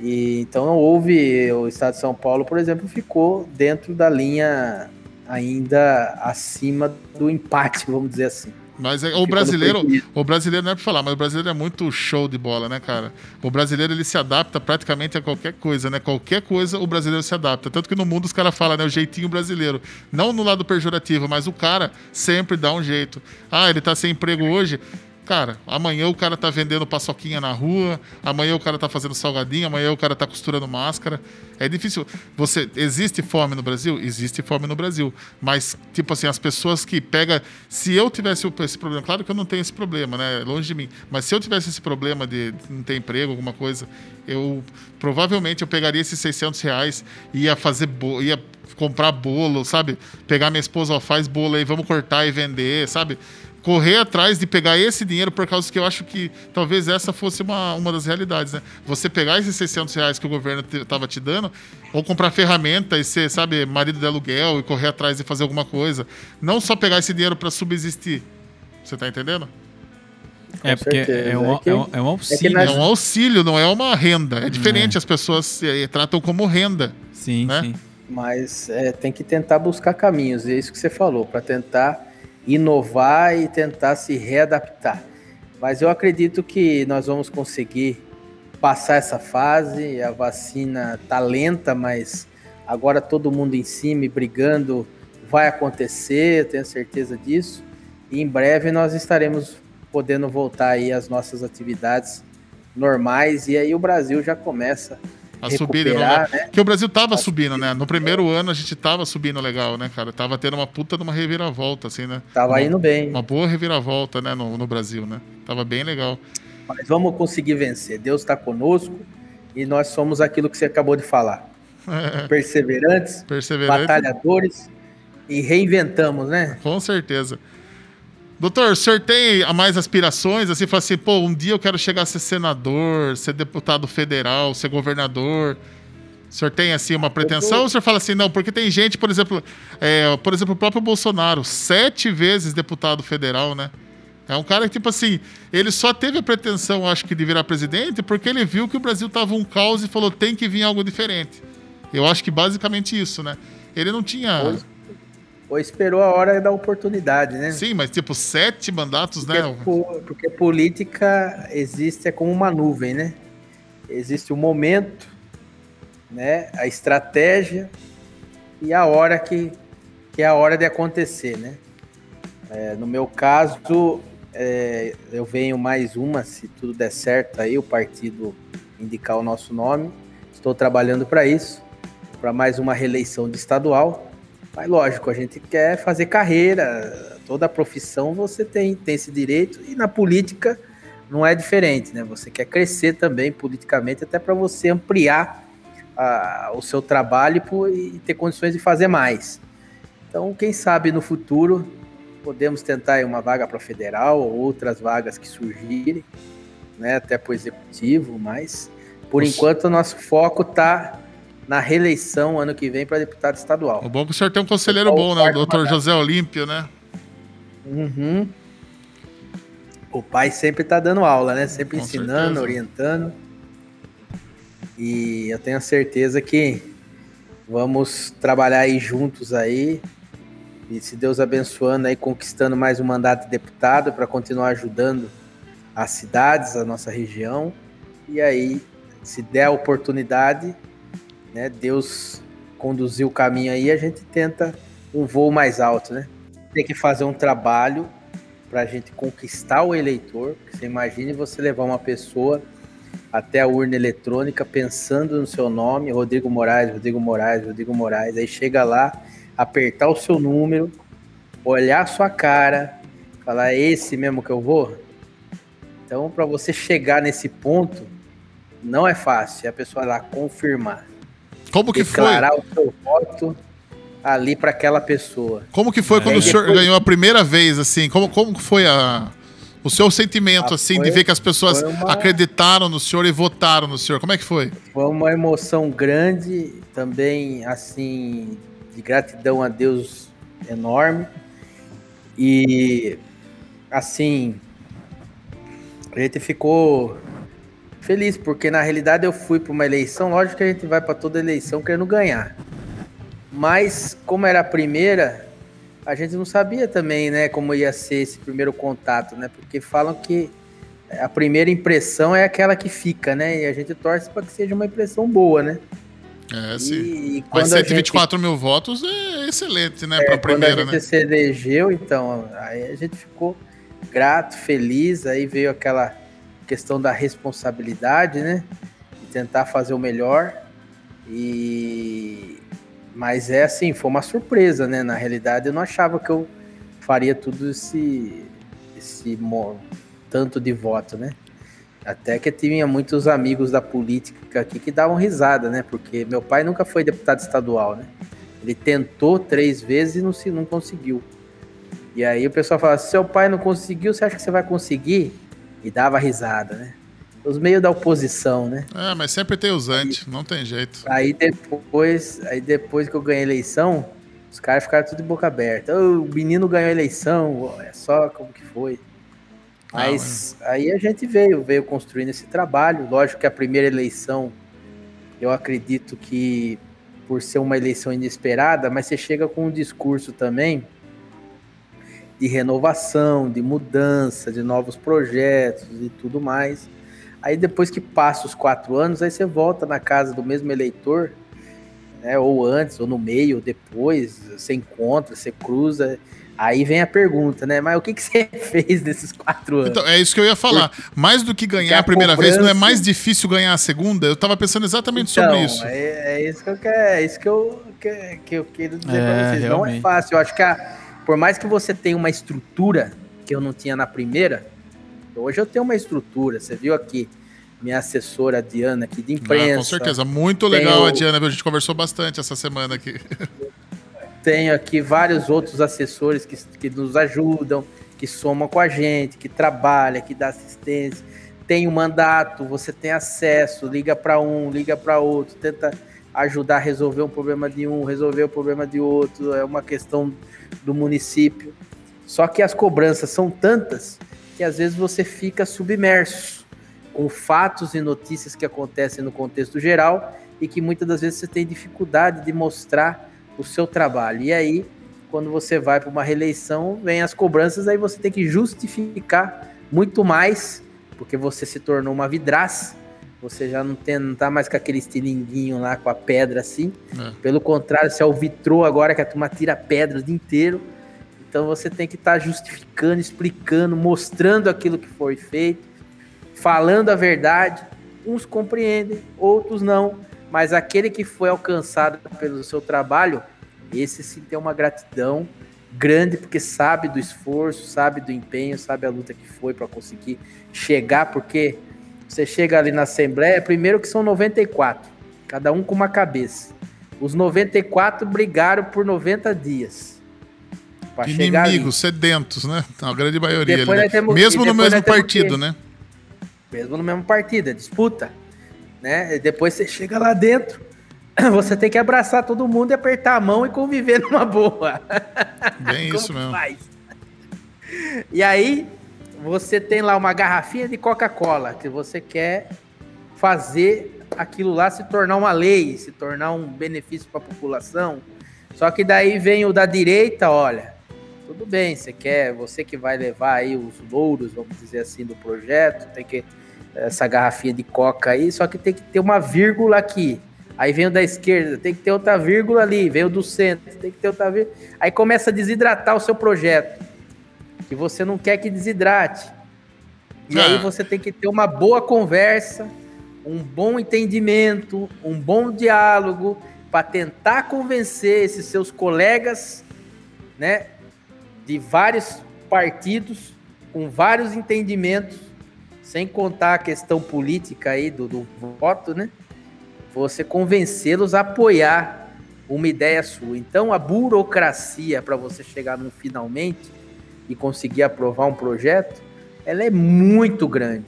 E, então, houve, o estado de São Paulo, por exemplo, ficou dentro da linha ainda acima do empate, vamos dizer assim. Mas é, o brasileiro, o brasileiro não é pra falar, mas o brasileiro é muito show de bola, né, cara? O brasileiro ele se adapta praticamente a qualquer coisa, né? Qualquer coisa o brasileiro se adapta. Tanto que no mundo os caras falam, né, o jeitinho brasileiro. Não no lado pejorativo, mas o cara sempre dá um jeito. Ah, ele tá sem emprego hoje Cara, amanhã o cara tá vendendo paçoquinha na rua, amanhã o cara tá fazendo salgadinho, amanhã o cara tá costurando máscara. É difícil. Você existe fome no Brasil? Existe fome no Brasil, mas tipo assim, as pessoas que pega, se eu tivesse esse problema, claro que eu não tenho esse problema, né? Longe de mim, mas se eu tivesse esse problema de não ter emprego, alguma coisa, eu provavelmente eu pegaria esses 600 reais e ia fazer ia comprar bolo, sabe? Pegar minha esposa, ó, faz bolo aí, vamos cortar e vender, sabe? Correr atrás de pegar esse dinheiro por causa que eu acho que talvez essa fosse uma, uma das realidades, né? Você pegar esses 600 reais que o governo estava te, te dando, ou comprar ferramenta e ser, sabe, marido de aluguel e correr atrás de fazer alguma coisa. Não só pegar esse dinheiro para subsistir. Você tá entendendo? É, porque é um, é, que, é, um, é um auxílio. É, é, um auxílio, não é uma renda. É diferente, é. as pessoas é, tratam como renda. Sim, né? sim. Mas é, tem que tentar buscar caminhos, é isso que você falou, para tentar inovar e tentar se readaptar. Mas eu acredito que nós vamos conseguir passar essa fase. A vacina tá lenta, mas agora todo mundo em cima e brigando vai acontecer, tenho certeza disso. E em breve nós estaremos podendo voltar aí às nossas atividades normais e aí o Brasil já começa a subir, né? Que o Brasil tava subindo, né? No primeiro ano a gente tava subindo legal, né, cara? Tava tendo uma puta de uma reviravolta, assim, né? Tava uma, indo bem. Uma boa reviravolta, né, no, no Brasil, né? Tava bem legal. Mas vamos conseguir vencer. Deus está conosco e nós somos aquilo que você acabou de falar. É. Perseverantes, Perseverantes, batalhadores e reinventamos, né? Com certeza. Doutor, o senhor tem mais aspirações? Assim, fala assim, pô, um dia eu quero chegar a ser senador, ser deputado federal, ser governador. O senhor tem, assim, uma pretensão? Ou o senhor fala assim, não, porque tem gente, por exemplo, é, por exemplo, o próprio Bolsonaro, sete vezes deputado federal, né? É um cara que, tipo assim, ele só teve a pretensão, acho que, de virar presidente porque ele viu que o Brasil tava um caos e falou, tem que vir algo diferente. Eu acho que basicamente isso, né? Ele não tinha ou esperou a hora da oportunidade, né? Sim, mas tipo, sete mandatos, porque, né? Porque política existe é como uma nuvem, né? Existe o momento, né? A estratégia e a hora que, que é a hora de acontecer, né? É, no meu caso, é, eu venho mais uma, se tudo der certo aí, o partido indicar o nosso nome. Estou trabalhando para isso, para mais uma reeleição de estadual. Mas lógico, a gente quer fazer carreira, toda profissão você tem, tem esse direito, e na política não é diferente, né? Você quer crescer também politicamente, até para você ampliar a, o seu trabalho e ter condições de fazer mais. Então, quem sabe no futuro podemos tentar uma vaga para federal ou outras vagas que surgirem, né? Até para o executivo, mas por Nossa. enquanto o nosso foco está na reeleição ano que vem para deputado estadual. O bom é que o senhor tem um conselheiro bom, né? O doutor José Olímpio, né? Uhum. O pai sempre está dando aula, né? Sempre Com ensinando, certeza. orientando. E eu tenho certeza que vamos trabalhar aí juntos aí. E se Deus abençoando aí, conquistando mais um mandato de deputado para continuar ajudando as cidades, a nossa região. E aí, se der a oportunidade, né? Deus conduziu o caminho aí, a gente tenta um voo mais alto, né? Tem que fazer um trabalho para a gente conquistar o eleitor. Você imagine você levar uma pessoa até a urna eletrônica pensando no seu nome, Rodrigo Moraes, Rodrigo Moraes, Rodrigo Moraes. Aí chega lá, apertar o seu número, olhar a sua cara, falar é esse mesmo que eu vou. Então, para você chegar nesse ponto, não é fácil. É a pessoa lá confirmar. Como que declarar foi? o seu voto ali para aquela pessoa. Como que foi quando o senhor ganhou a primeira vez, assim? Como, como foi a, o seu sentimento, ah, assim, foi, de ver que as pessoas uma... acreditaram no senhor e votaram no senhor? Como é que foi? Foi uma emoção grande, também, assim, de gratidão a Deus enorme. E, assim, a gente ficou feliz, porque na realidade eu fui para uma eleição, lógico que a gente vai para toda eleição querendo ganhar. Mas como era a primeira, a gente não sabia também, né, como ia ser esse primeiro contato, né? Porque falam que a primeira impressão é aquela que fica, né? E a gente torce para que seja uma impressão boa, né? É, sim. E, Mas 124 gente... mil votos é excelente, né? É, para a primeira, quando a gente né? se elegeu, então, aí a gente ficou grato, feliz, aí veio aquela questão da responsabilidade, né? E tentar fazer o melhor. E mas é assim, foi uma surpresa, né? Na realidade, eu não achava que eu faria tudo esse esse tanto de voto, né? Até que tinha muitos amigos da política aqui que davam risada, né? Porque meu pai nunca foi deputado estadual, né? Ele tentou três vezes e não, se, não conseguiu. E aí o pessoal fala: se seu pai não conseguiu, você acha que você vai conseguir? E dava risada, né? Os meios da oposição, né? É, mas sempre tem os antes, não tem jeito. Aí depois, aí depois que eu ganhei a eleição, os caras ficaram tudo de boca aberta. Oh, o menino ganhou a eleição, é só como que foi. Mas ah, aí a gente veio, veio construindo esse trabalho. Lógico que a primeira eleição, eu acredito que por ser uma eleição inesperada, mas você chega com um discurso também de renovação, de mudança, de novos projetos e tudo mais. Aí depois que passa os quatro anos, aí você volta na casa do mesmo eleitor né? Ou antes, ou no meio, ou depois, você encontra, você cruza. Aí vem a pergunta, né? Mas o que, que você fez nesses quatro anos? Então, é isso que eu ia falar. Mais do que ganhar a, a primeira cobrança... vez, não é mais difícil ganhar a segunda? Eu tava pensando exatamente então, sobre isso. É, é, isso que eu quero, é isso que eu, que, que eu quero dizer é, pra vocês. Realmente. Não é fácil. Eu acho que a, por mais que você tenha uma estrutura que eu não tinha na primeira, hoje eu tenho uma estrutura. Você viu aqui minha assessora Diana aqui de imprensa. Ah, com certeza, muito legal a Diana, a gente conversou bastante essa semana aqui. Tenho aqui vários outros assessores que, que nos ajudam, que somam com a gente, que trabalha, que dá assistência. Tem o um mandato, você tem acesso, liga para um, liga para outro, tenta ajudar a resolver um problema de um, resolver o problema de outro, é uma questão do município. Só que as cobranças são tantas que às vezes você fica submerso com fatos e notícias que acontecem no contexto geral e que muitas das vezes você tem dificuldade de mostrar o seu trabalho. E aí, quando você vai para uma reeleição, vem as cobranças, aí você tem que justificar muito mais, porque você se tornou uma vidraça, você já não, tem, não tá mais com aquele estilinguinho lá com a pedra assim. É. Pelo contrário, você é o vitrô agora que a turma tira pedra o dia inteiro. Então você tem que estar tá justificando, explicando, mostrando aquilo que foi feito, falando a verdade. Uns compreendem, outros não mas aquele que foi alcançado pelo seu trabalho, esse sim tem uma gratidão grande, porque sabe do esforço, sabe do empenho, sabe a luta que foi para conseguir chegar, porque você chega ali na Assembleia, primeiro que são 94, cada um com uma cabeça. Os 94 brigaram por 90 dias. Inimigos, sedentos, né? A grande maioria. Ali, né? temos, mesmo no mesmo partido, né? Mesmo no mesmo partido, é disputa né? E depois você chega lá dentro, você tem que abraçar todo mundo e apertar a mão e conviver numa boa. Bem isso mesmo. Faz? E aí, você tem lá uma garrafinha de Coca-Cola que você quer fazer aquilo lá se tornar uma lei, se tornar um benefício para a população. Só que daí vem o da direita, olha, tudo bem, você quer, você que vai levar aí os louros, vamos dizer assim, do projeto, tem que essa garrafinha de coca aí, só que tem que ter uma vírgula aqui. Aí vem o da esquerda, tem que ter outra vírgula ali, vem o do centro, tem que ter outra vírgula. Aí começa a desidratar o seu projeto, que você não quer que desidrate. E ah. aí você tem que ter uma boa conversa, um bom entendimento, um bom diálogo para tentar convencer esses seus colegas, né, de vários partidos com vários entendimentos sem contar a questão política aí do, do voto, né? Você convencê-los a apoiar uma ideia sua. Então, a burocracia para você chegar no finalmente e conseguir aprovar um projeto, ela é muito grande.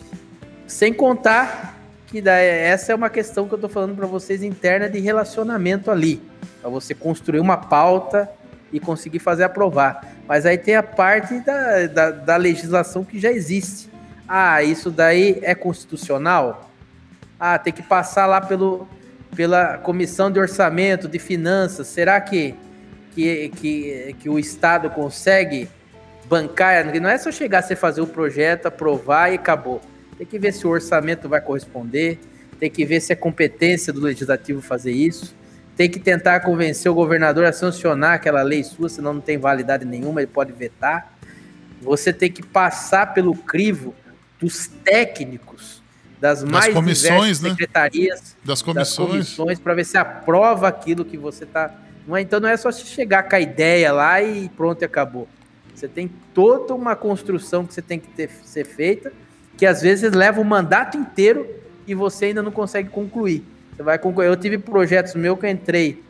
Sem contar que essa é uma questão que eu estou falando para vocês interna de relacionamento ali, para você construir uma pauta e conseguir fazer aprovar. Mas aí tem a parte da, da, da legislação que já existe. Ah, isso daí é constitucional? Ah, tem que passar lá pelo, pela comissão de orçamento, de finanças. Será que, que, que, que o Estado consegue bancar? Não é só chegar, você fazer o projeto, aprovar e acabou. Tem que ver se o orçamento vai corresponder, tem que ver se é competência do legislativo fazer isso, tem que tentar convencer o governador a sancionar aquela lei sua, senão não tem validade nenhuma, ele pode vetar. Você tem que passar pelo crivo dos técnicos das, das mais comissões, né? secretarias, das comissões, para ver se aprova aquilo que você está. É, então não é só chegar com a ideia lá e pronto e acabou. Você tem toda uma construção que você tem que ter, ser feita, que às vezes leva o mandato inteiro e você ainda não consegue concluir. Você vai concluir. Eu tive projetos meus que eu entrei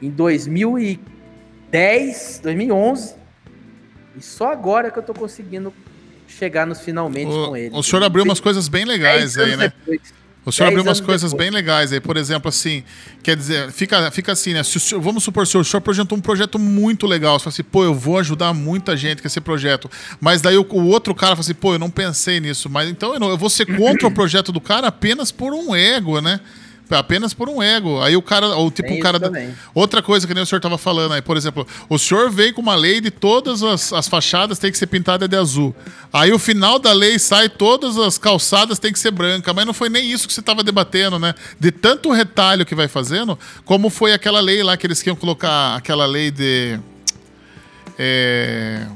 em 2010, 2011, e só agora que eu estou conseguindo chegar nos finalmente o, com ele. O senhor abriu umas coisas bem legais aí, né? Depois, o senhor abriu umas coisas depois. bem legais aí, por exemplo, assim, quer dizer, fica, fica assim, né? Se senhor, vamos supor, o senhor, o senhor projetou um projeto muito legal, você fala assim, pô, eu vou ajudar muita gente com esse projeto, mas daí o, o outro cara fala assim, pô, eu não pensei nisso, mas então eu, não, eu vou ser contra o projeto do cara apenas por um ego, né? Apenas por um ego. Aí o cara, ou tipo, o cara. Outra coisa que nem o senhor tava falando aí, por exemplo, o senhor veio com uma lei de todas as, as fachadas tem que ser pintada de azul. Aí o final da lei sai, todas as calçadas tem que ser branca, mas não foi nem isso que você tava debatendo, né? De tanto retalho que vai fazendo, como foi aquela lei lá que eles queriam colocar aquela lei de. É,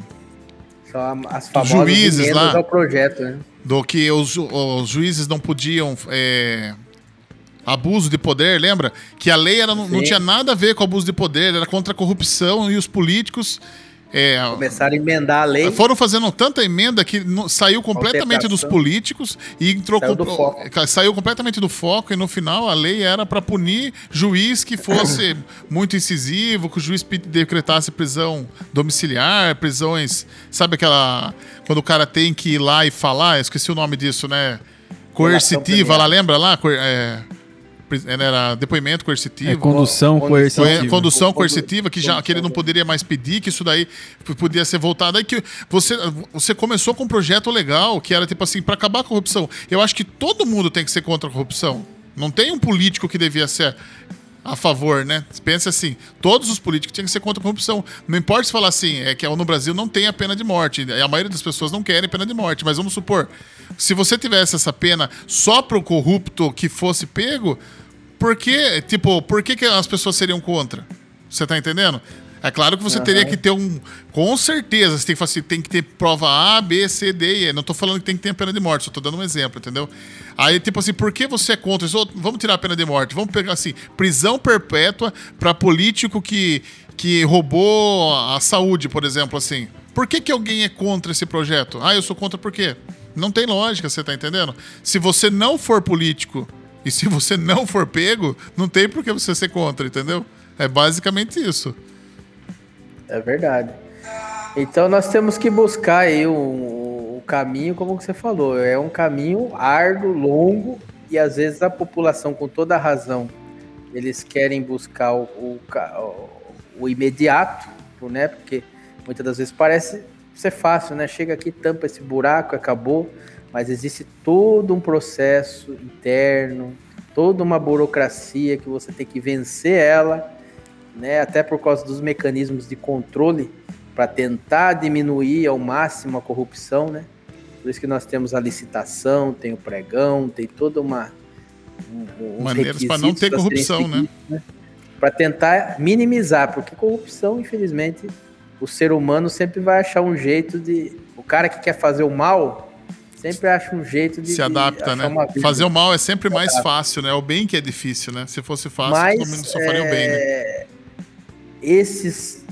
as famosas juízes lá ao projeto, né? Do que os, os juízes não podiam. É, abuso de poder, lembra? Que a lei era, não, não, tinha nada a ver com abuso de poder, era contra a corrupção e os políticos. É, Começaram a emendar a lei. Foram fazendo tanta emenda que no, saiu completamente dos políticos e entrou saiu, com, do foco. Saiu completamente do foco e no final a lei era para punir juiz que fosse muito incisivo, que o juiz decretasse prisão domiciliar, prisões, sabe aquela quando o cara tem que ir lá e falar, esqueci o nome disso, né? Coercitiva, lá lembra lá? É, era depoimento coercitivo. É, condução coercitiva. Condução coercitiva, que, já, que ele não poderia mais pedir, que isso daí podia ser voltado. Aí que você, você começou com um projeto legal, que era tipo assim, para acabar a corrupção. Eu acho que todo mundo tem que ser contra a corrupção. Não tem um político que devia ser a favor, né? Pensa assim, todos os políticos tinham que ser contra a corrupção. Não importa se falar assim, é que no Brasil não tem a pena de morte. A maioria das pessoas não querem pena de morte. Mas vamos supor, se você tivesse essa pena só para o corrupto que fosse pego, por que, tipo, por que, que as pessoas seriam contra? Você tá entendendo? É claro que você uhum. teria que ter um. Com certeza, você tem que, assim, tem que ter prova A, B, C, D e E. Não tô falando que tem que ter a pena de morte, só tô dando um exemplo, entendeu? Aí, tipo assim, por que você é contra isso? Vamos tirar a pena de morte. Vamos pegar assim, prisão perpétua para político que, que roubou a saúde, por exemplo, assim. Por que, que alguém é contra esse projeto? Ah, eu sou contra por quê? Não tem lógica, você tá entendendo? Se você não for político e se você não for pego, não tem por que você ser contra, entendeu? É basicamente isso. É verdade. Então nós temos que buscar aí o, o caminho, como você falou, é um caminho árduo, longo, e às vezes a população, com toda a razão, eles querem buscar o, o, o imediato, né? Porque muitas das vezes parece ser fácil, né? Chega aqui, tampa esse buraco, acabou mas existe todo um processo interno, toda uma burocracia que você tem que vencer ela, né, até por causa dos mecanismos de controle para tentar diminuir ao máximo a corrupção, né? Por isso que nós temos a licitação, tem o pregão, tem toda uma um, maneiras para não ter corrupção, né? né? Para tentar minimizar, porque corrupção, infelizmente, o ser humano sempre vai achar um jeito de o cara que quer fazer o mal, sempre acha um jeito de. Se adapta, né? Fazer o mal é sempre mais fácil, né? O bem que é difícil, né? Se fosse fácil, Mas, todo mundo só faria é... o bem, né? É, esses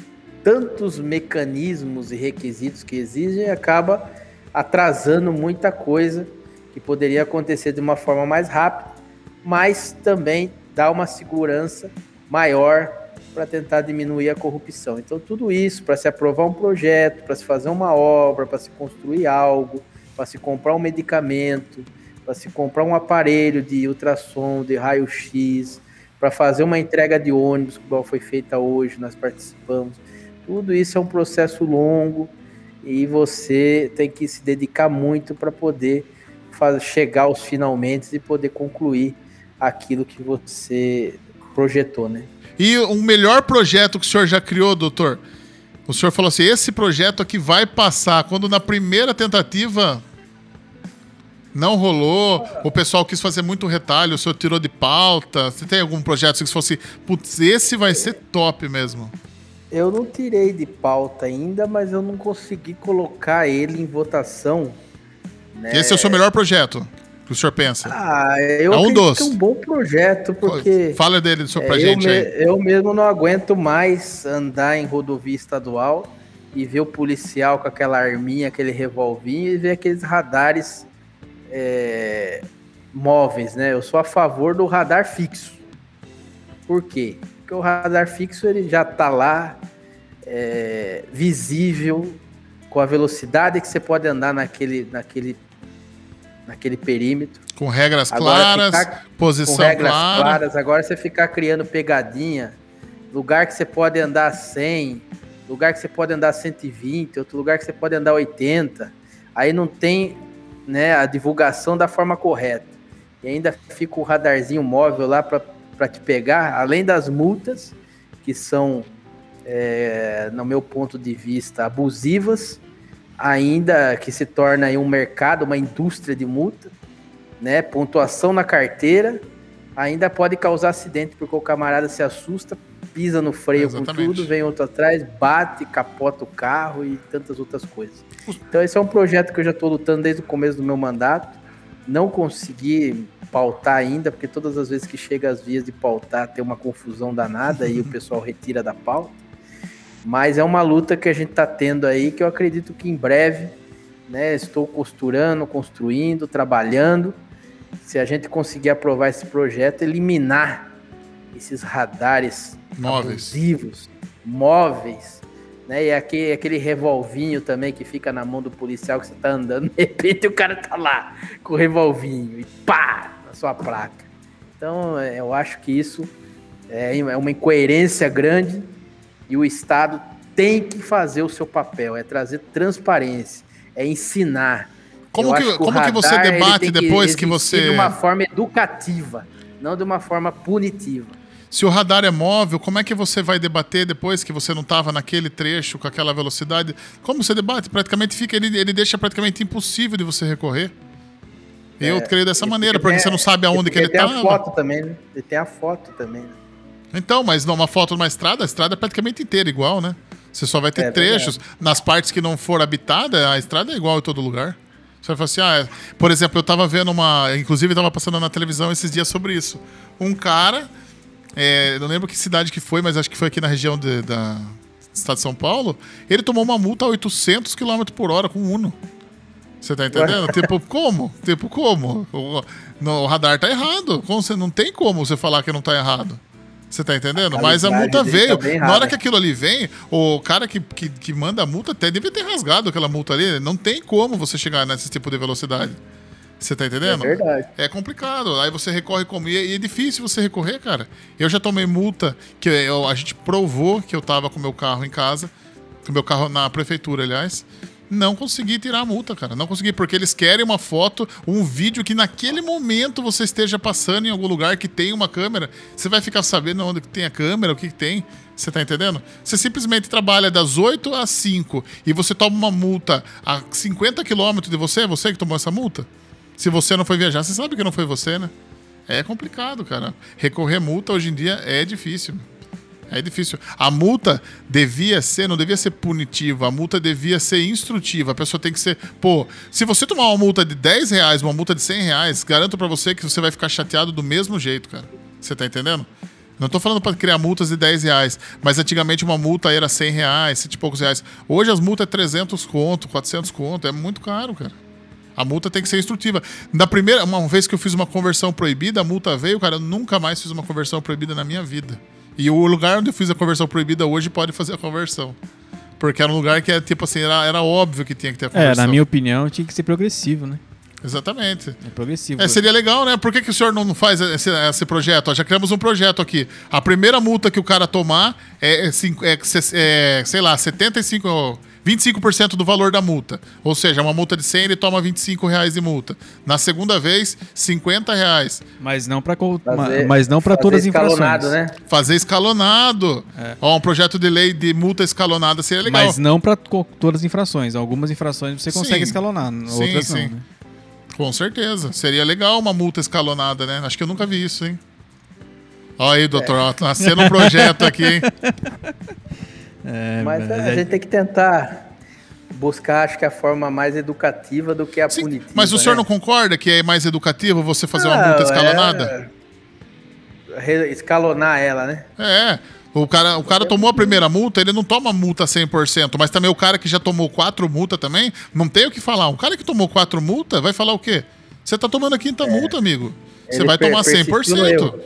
tantos mecanismos e requisitos que exigem acaba atrasando muita coisa que poderia acontecer de uma forma mais rápida, mas também dá uma segurança maior para tentar diminuir a corrupção. Então, tudo isso para se aprovar um projeto, para se fazer uma obra, para se construir algo, para se comprar um medicamento, para se comprar um aparelho de ultrassom, de raio-x, para fazer uma entrega de ônibus, como foi feita hoje, nós participamos. Tudo isso é um processo longo e você tem que se dedicar muito para poder fazer, chegar aos finalmente e poder concluir aquilo que você projetou, né? E um melhor projeto que o senhor já criou, doutor? O senhor falou assim: esse projeto aqui vai passar. Quando na primeira tentativa não rolou, o pessoal quis fazer muito retalho, o senhor tirou de pauta. Você tem algum projeto que fosse, putz, esse vai ser top mesmo? Eu não tirei de pauta ainda, mas eu não consegui colocar ele em votação. Né? Esse é o seu melhor projeto? que o senhor pensa? Ah, eu é um dos. que é um bom projeto, porque. Fala dele senhor, pra é, gente eu aí. Eu mesmo não aguento mais andar em rodovia estadual e ver o policial com aquela arminha, aquele revolvinho e ver aqueles radares é, móveis, né? Eu sou a favor do radar fixo. Por quê? Porque o radar fixo ele já está lá, é, visível, com a velocidade que você pode andar naquele, naquele, naquele perímetro. Com regras agora, claras, posição com regras clara. claras. Agora você ficar criando pegadinha, lugar que você pode andar 100, lugar que você pode andar 120, outro lugar que você pode andar 80. Aí não tem né, a divulgação da forma correta. e ainda fica o radarzinho móvel lá para te pegar, além das multas, que são, é, no meu ponto de vista, abusivas, ainda que se torna um mercado, uma indústria de multa, né? Pontuação na carteira, ainda pode causar acidente, porque o camarada se assusta, pisa no freio Exatamente. com tudo, vem outro atrás, bate, capota o carro e tantas outras coisas. Então esse é um projeto que eu já estou lutando desde o começo do meu mandato. Não consegui pautar ainda, porque todas as vezes que chega às vias de pautar tem uma confusão danada e o pessoal retira da pauta. Mas é uma luta que a gente está tendo aí, que eu acredito que em breve, né, estou costurando, construindo, trabalhando. Se a gente conseguir aprovar esse projeto, eliminar esses radares móveis. abusivos, móveis, né? E aquele, aquele revolvinho também que fica na mão do policial que você tá andando, de repente o cara tá lá com o revolvinho e pá, na sua placa. Então, é, eu acho que isso é, é uma incoerência grande e o Estado tem que fazer o seu papel, é trazer transparência, é ensinar. Como, que, que, como que você debate depois que, que você. De uma forma educativa, não de uma forma punitiva. Se o radar é móvel, como é que você vai debater depois que você não estava naquele trecho com aquela velocidade? Como você debate? Praticamente fica, ele, ele deixa praticamente impossível de você recorrer. Eu é, creio dessa maneira, porque você não sabe aonde que ele está. Tem a foto também, né? Ele tem a foto também, né? Então, mas numa foto numa estrada, a estrada é praticamente inteira igual, né? Você só vai ter é, trechos. Verdade. Nas partes que não for habitada, a estrada é igual em todo lugar. Você vai falar assim, ah, é... por exemplo, eu tava vendo uma. Inclusive, tava passando na televisão esses dias sobre isso. Um cara. É, não lembro que cidade que foi, mas acho que foi aqui na região de, da estado de São Paulo. Ele tomou uma multa a 800 km por hora com o Uno. Você tá entendendo? tipo, como? Tipo, como? O, no, o radar tá errado. Como você, não tem como você falar que não tá errado. Você tá entendendo? A Mas a multa veio. Tá Na hora que aquilo ali vem, o cara que, que, que, manda a multa até deve ter rasgado aquela multa ali. Não tem como você chegar nesse tipo de velocidade. Você tá entendendo? É verdade. É complicado. Aí você recorre como. E é, é difícil você recorrer, cara. Eu já tomei multa que eu, a gente provou que eu tava com meu carro em casa. Com meu carro na prefeitura, aliás não consegui tirar a multa, cara. Não consegui, porque eles querem uma foto, um vídeo que naquele momento você esteja passando em algum lugar que tem uma câmera. Você vai ficar sabendo onde tem a câmera, o que, que tem. Você tá entendendo? Você simplesmente trabalha das 8 às 5 e você toma uma multa a 50 quilômetros de você, é você que tomou essa multa? Se você não foi viajar, você sabe que não foi você, né? É complicado, cara. Recorrer multa hoje em dia é difícil. É difícil. A multa devia ser, não devia ser punitiva, a multa devia ser instrutiva. A pessoa tem que ser. Pô, se você tomar uma multa de 10 reais, uma multa de 100 reais, garanto para você que você vai ficar chateado do mesmo jeito, cara. Você tá entendendo? Não tô falando para criar multas de 10 reais, mas antigamente uma multa era 100 reais, 100 e poucos reais. Hoje as multas é 300 conto, 400 conto, é muito caro, cara. A multa tem que ser instrutiva. Na primeira, uma vez que eu fiz uma conversão proibida, a multa veio, cara, eu nunca mais fiz uma conversão proibida na minha vida. E o lugar onde eu fiz a conversão proibida hoje pode fazer a conversão. Porque era um lugar que, tipo assim, era, era óbvio que tinha que ter a conversão. É, na minha opinião, tinha que ser progressivo, né? Exatamente. É progressivo. É, seria legal, né? Por que, que o senhor não faz esse, esse projeto? Ó, já criamos um projeto aqui. A primeira multa que o cara tomar é, é, é, é sei lá, 75 25% do valor da multa. Ou seja, uma multa de 100, ele toma 25 reais de multa. Na segunda vez, 50 reais. Mas não para mas não para todas as infrações. Né? Fazer escalonado. É. Ó, um projeto de lei de multa escalonada seria legal. Mas não para todas as infrações. Algumas infrações você consegue sim. escalonar, sim, outras sim. não. Né? Com certeza. Seria legal uma multa escalonada, né? Acho que eu nunca vi isso, hein? Olha aí, doutor, é. nascendo um projeto aqui, hein? É, mas a é... gente tem que tentar buscar, acho que a forma mais educativa do que a Sim, punitiva. Mas o senhor né? não concorda que é mais educativo você fazer uma multa escalonada? É... Escalonar ela, né? É. O cara, o cara tomou a primeira multa, ele não toma multa 100%, mas também o cara que já tomou quatro multas também, não tem o que falar. Um cara que tomou quatro multas vai falar o quê? Você tá tomando a quinta é. multa, amigo. Você vai tomar 100%.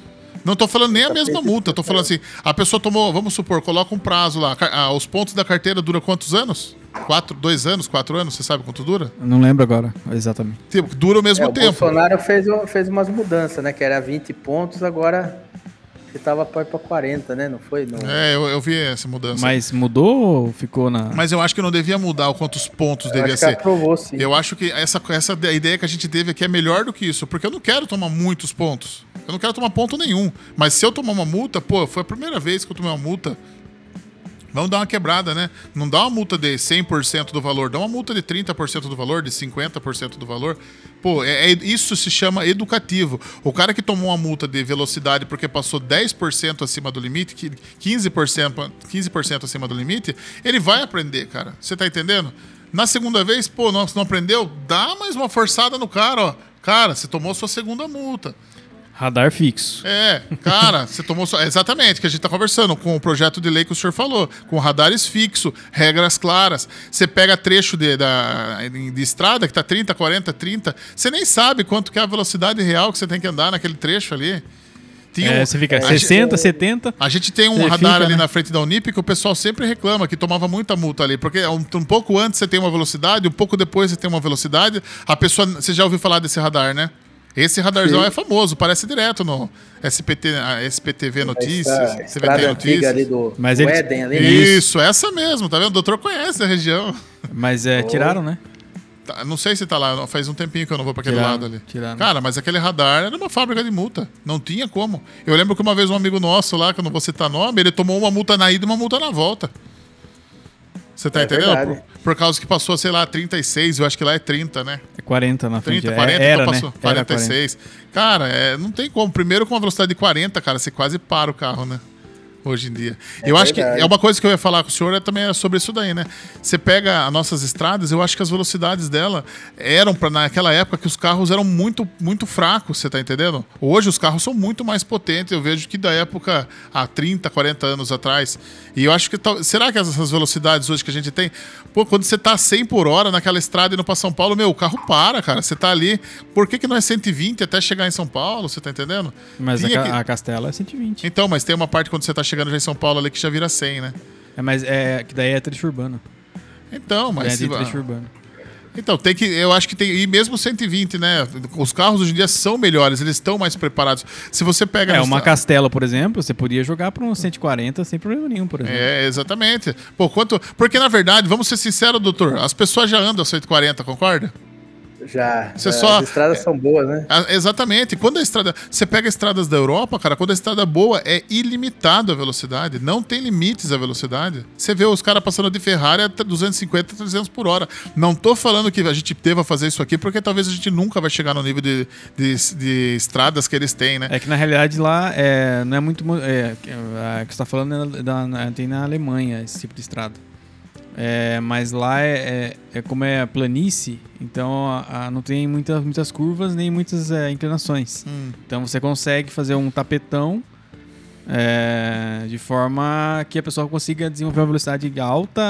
Não tô falando nem a mesma multa, tô falando assim, a pessoa tomou, vamos supor, coloca um prazo lá, ah, os pontos da carteira dura quantos anos? Quatro, dois anos, quatro anos, você sabe quanto dura? Não lembro agora, exatamente. Tipo, dura o mesmo é, tempo. O Bolsonaro fez, fez umas mudanças, né? Que era 20 pontos, agora que tava para 40, né? Não foi? No... É, eu, eu, vi essa mudança. Mas mudou ou ficou na. Mas eu acho que não devia mudar o quantos pontos eu devia ser. aprovou, sim. Eu acho que essa, essa ideia que a gente teve aqui é melhor do que isso, porque eu não quero tomar muitos pontos. Eu não quero tomar ponto nenhum. Mas se eu tomar uma multa, pô, foi a primeira vez que eu tomei uma multa Vamos dar uma quebrada, né? Não dá uma multa de 100% do valor, dá uma multa de 30% do valor, de 50% do valor. Pô, é, é, isso se chama educativo. O cara que tomou uma multa de velocidade porque passou 10% acima do limite, 15%, 15 acima do limite, ele vai aprender, cara. Você tá entendendo? Na segunda vez, pô, não, não aprendeu? Dá mais uma forçada no cara, ó. Cara, você tomou sua segunda multa. Radar fixo. É, cara, você tomou. So... Exatamente, que a gente está conversando com o projeto de lei que o senhor falou, com radares fixos, regras claras. Você pega trecho de, da, de estrada que está 30, 40, 30, você nem sabe quanto que é a velocidade real que você tem que andar naquele trecho ali. Tinha é, você fica 60, gente, 70. A gente tem um radar fica, ali né? na frente da Unip que o pessoal sempre reclama que tomava muita multa ali, porque um, um, pouco antes você tem uma velocidade, um pouco depois você tem uma velocidade. A pessoa, você já ouviu falar desse radar, né? Esse radarzão Sim. é famoso, parece direto no SPT, SPTV Notícias, CVT Notícias. Ali do, Mas do Éden, ali, né? Isso, essa mesmo, tá vendo? O doutor conhece a região. Mas é, oh. tiraram, né? Tá, não sei se tá lá, faz um tempinho que eu não vou para aquele tiraram, lado ali. Tiraram. Cara, mas aquele radar era uma fábrica de multa. Não tinha como. Eu lembro que uma vez um amigo nosso lá, que eu não vou citar nome, ele tomou uma multa na ida e uma multa na volta. Você tá é entendendo? Por, por, causa que passou, sei lá, 36, eu acho que lá é 30, né? É 40 na frente. 30, 40, é, era, então passou né? 46. Era 40. Cara, é, não tem como. Primeiro com uma velocidade de 40, cara, você quase para o carro, né? Hoje em dia. É eu verdade. acho que é uma coisa que eu ia falar com o senhor é também sobre isso daí, né? Você pega as nossas estradas, eu acho que as velocidades dela eram para naquela época que os carros eram muito muito fracos, você tá entendendo? Hoje os carros são muito mais potentes, eu vejo que da época há 30, 40 anos atrás. E eu acho que será que essas velocidades hoje que a gente tem, pô, quando você tá 100 por hora naquela estrada indo para São Paulo, meu, o carro para, cara. Você tá ali, por que que não é 120 até chegar em São Paulo, você tá entendendo? Mas a, que... a Castela é 120. Então, mas tem uma parte quando você tá chegando chegando já em São Paulo ali que já vira 100, né? É, mas é que daí é trecho urbano. Então, mas. É trecho urbano. Então, tem que. Eu acho que tem. E mesmo 120, né? Os carros hoje em dia são melhores, eles estão mais preparados. Se você pega. É, uma Castela, por exemplo, você podia jogar para um 140 sem problema nenhum, por exemplo. É, exatamente. Pô, quanto. Porque, na verdade, vamos ser sinceros, doutor, as pessoas já andam a 140, concorda? Já. Você só, as estradas são boas, né? Exatamente. Quando a estrada. Você pega estradas da Europa, cara, quando a estrada é boa, é ilimitado a velocidade. Não tem limites a velocidade. Você vê os caras passando de Ferrari a 250, 300 por hora. Não tô falando que a gente deva fazer isso aqui, porque talvez a gente nunca vai chegar no nível de, de, de estradas que eles têm, né? É que na realidade lá é, não é muito. É, é, que você tá falando é da, tem na Alemanha esse tipo de estrada. É, mas lá é, é, é, como é planície, então a, a, não tem muita, muitas curvas nem muitas é, inclinações. Hum. Então você consegue fazer um tapetão é, de forma que a pessoa consiga desenvolver uma velocidade alta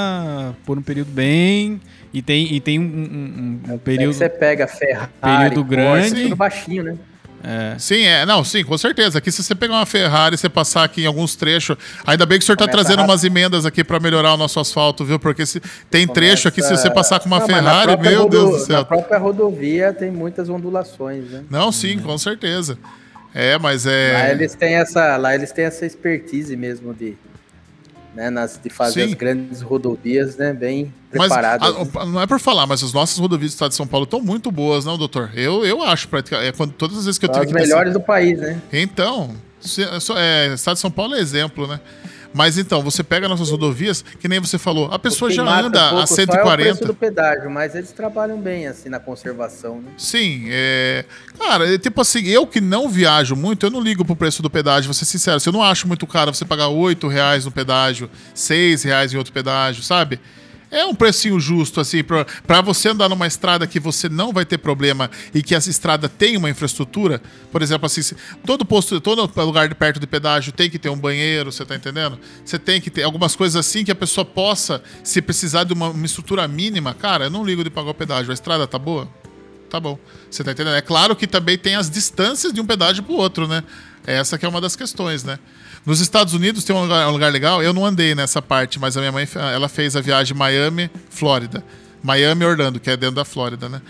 por um período bem e tem, e tem um, um, um período. Você pega Ferrari, período grande, tudo baixinho, né? É. Sim, é. Não, sim, com certeza. Aqui, se você pegar uma Ferrari e você passar aqui em alguns trechos. Ainda bem que o senhor está trazendo umas emendas aqui para melhorar o nosso asfalto, viu? Porque se, tem Começa... trecho aqui, se você passar com uma Não, Ferrari, meu rodo... Deus do céu. A própria rodovia tem muitas ondulações, né? Não, sim, com certeza. É, mas é. Lá eles têm essa, lá eles têm essa expertise mesmo de né, nas, de fazer Sim. as grandes rodovias né, bem preparadas. Mas, a, não é por falar, mas as nossas rodovias do estado de São Paulo estão muito boas, não, doutor? Eu, eu acho, praticamente. É, quando, todas as vezes que eu tenho As melhores do país, né? Então, se, é, estado de São Paulo é exemplo, né? Mas então, você pega nossas rodovias, que nem você falou, a pessoa já anda um a 140. Só é o preço do pedágio, mas eles trabalham bem assim na conservação, né? Sim, é. Cara, é tipo assim, eu que não viajo muito, eu não ligo pro preço do pedágio, vou ser sincero. Eu não acho muito caro você pagar 8 reais no pedágio, 6 reais em outro pedágio, sabe? É um precinho justo, assim, para você andar numa estrada que você não vai ter problema e que essa estrada tem uma infraestrutura. Por exemplo, assim, todo posto, todo lugar de perto de pedágio tem que ter um banheiro, você tá entendendo? Você tem que ter algumas coisas assim que a pessoa possa, se precisar de uma, uma estrutura mínima, cara, eu não ligo de pagar o pedágio. A estrada tá boa? Tá bom. Você tá entendendo? É claro que também tem as distâncias de um pedágio pro outro, né? Essa que é uma das questões, né? Nos Estados Unidos tem um lugar, um lugar, legal. Eu não andei nessa parte, mas a minha mãe ela fez a viagem Miami, Flórida. Miami, Orlando, que é dentro da Flórida, né?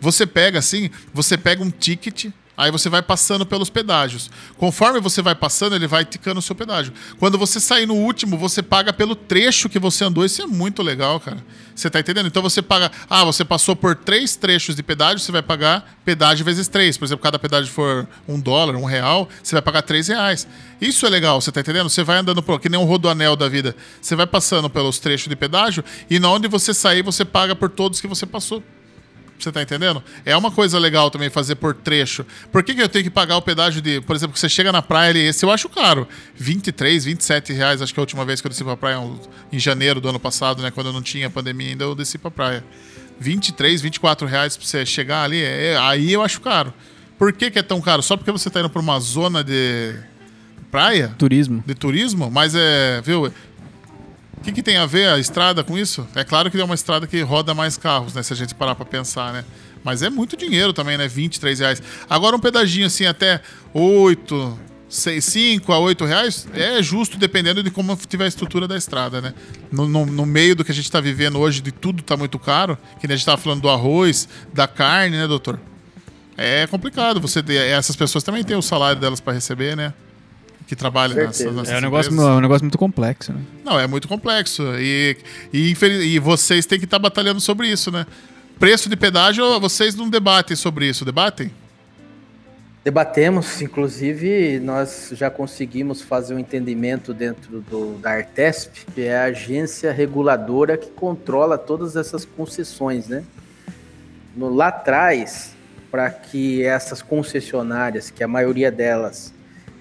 Você pega assim, você pega um ticket Aí você vai passando pelos pedágios. Conforme você vai passando, ele vai ticando o seu pedágio. Quando você sair no último, você paga pelo trecho que você andou. Isso é muito legal, cara. Você tá entendendo? Então você paga. Ah, você passou por três trechos de pedágio, você vai pagar pedágio vezes três. Por exemplo, cada pedágio for um dólar, um real, você vai pagar três reais. Isso é legal, você tá entendendo? Você vai andando por que nem um rodoanel da vida. Você vai passando pelos trechos de pedágio e na onde você sair, você paga por todos que você passou. Você tá entendendo? É uma coisa legal também fazer por trecho. Por que, que eu tenho que pagar o pedágio de. Por exemplo, que você chega na praia ali, esse eu acho caro. 23, 27 reais, acho que é a última vez que eu desci pra praia em janeiro do ano passado, né? Quando eu não tinha pandemia ainda, eu desci pra praia. 23, 24 reais pra você chegar ali, é, aí eu acho caro. Por que, que é tão caro? Só porque você tá indo pra uma zona de praia? Turismo. De turismo? Mas é, viu? O que, que, tem a ver a estrada com isso? É claro que é uma estrada que roda mais carros, né? Se a gente parar para pensar, né? Mas é muito dinheiro também, né? 23 reais. Agora um pedaginho assim até 8, 6, 5 a 8 reais é justo dependendo de como tiver a estrutura da estrada, né? No, no, no meio do que a gente está vivendo hoje, de tudo tá muito caro, que a gente estava falando do arroz, da carne, né, doutor? É complicado. Você essas pessoas também têm o salário delas para receber, né? Que trabalha nessas, nessas É um negócio, é um negócio muito complexo, né? Não, é muito complexo. E, e, e vocês têm que estar tá batalhando sobre isso, né? Preço de pedágio, vocês não debatem sobre isso, debatem? Debatemos, inclusive nós já conseguimos fazer um entendimento dentro do, da Artesp, que é a agência reguladora que controla todas essas concessões, né? No, lá atrás, para que essas concessionárias, que a maioria delas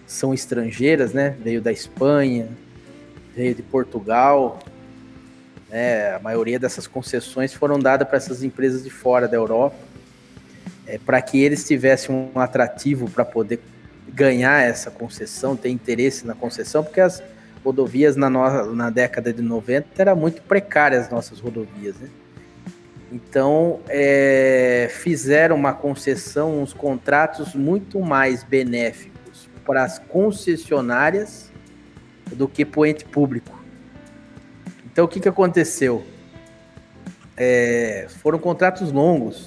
são estrangeiras, né? Veio da Espanha, veio de Portugal. Né? A maioria dessas concessões foram dadas para essas empresas de fora da Europa, é, para que eles tivessem um atrativo para poder ganhar essa concessão, ter interesse na concessão, porque as rodovias na, no, na década de 90 eram muito precárias, as nossas rodovias, né? Então, é, fizeram uma concessão, uns contratos muito mais benéficos para as concessionárias do que para o ente público. Então, o que, que aconteceu? É, foram contratos longos,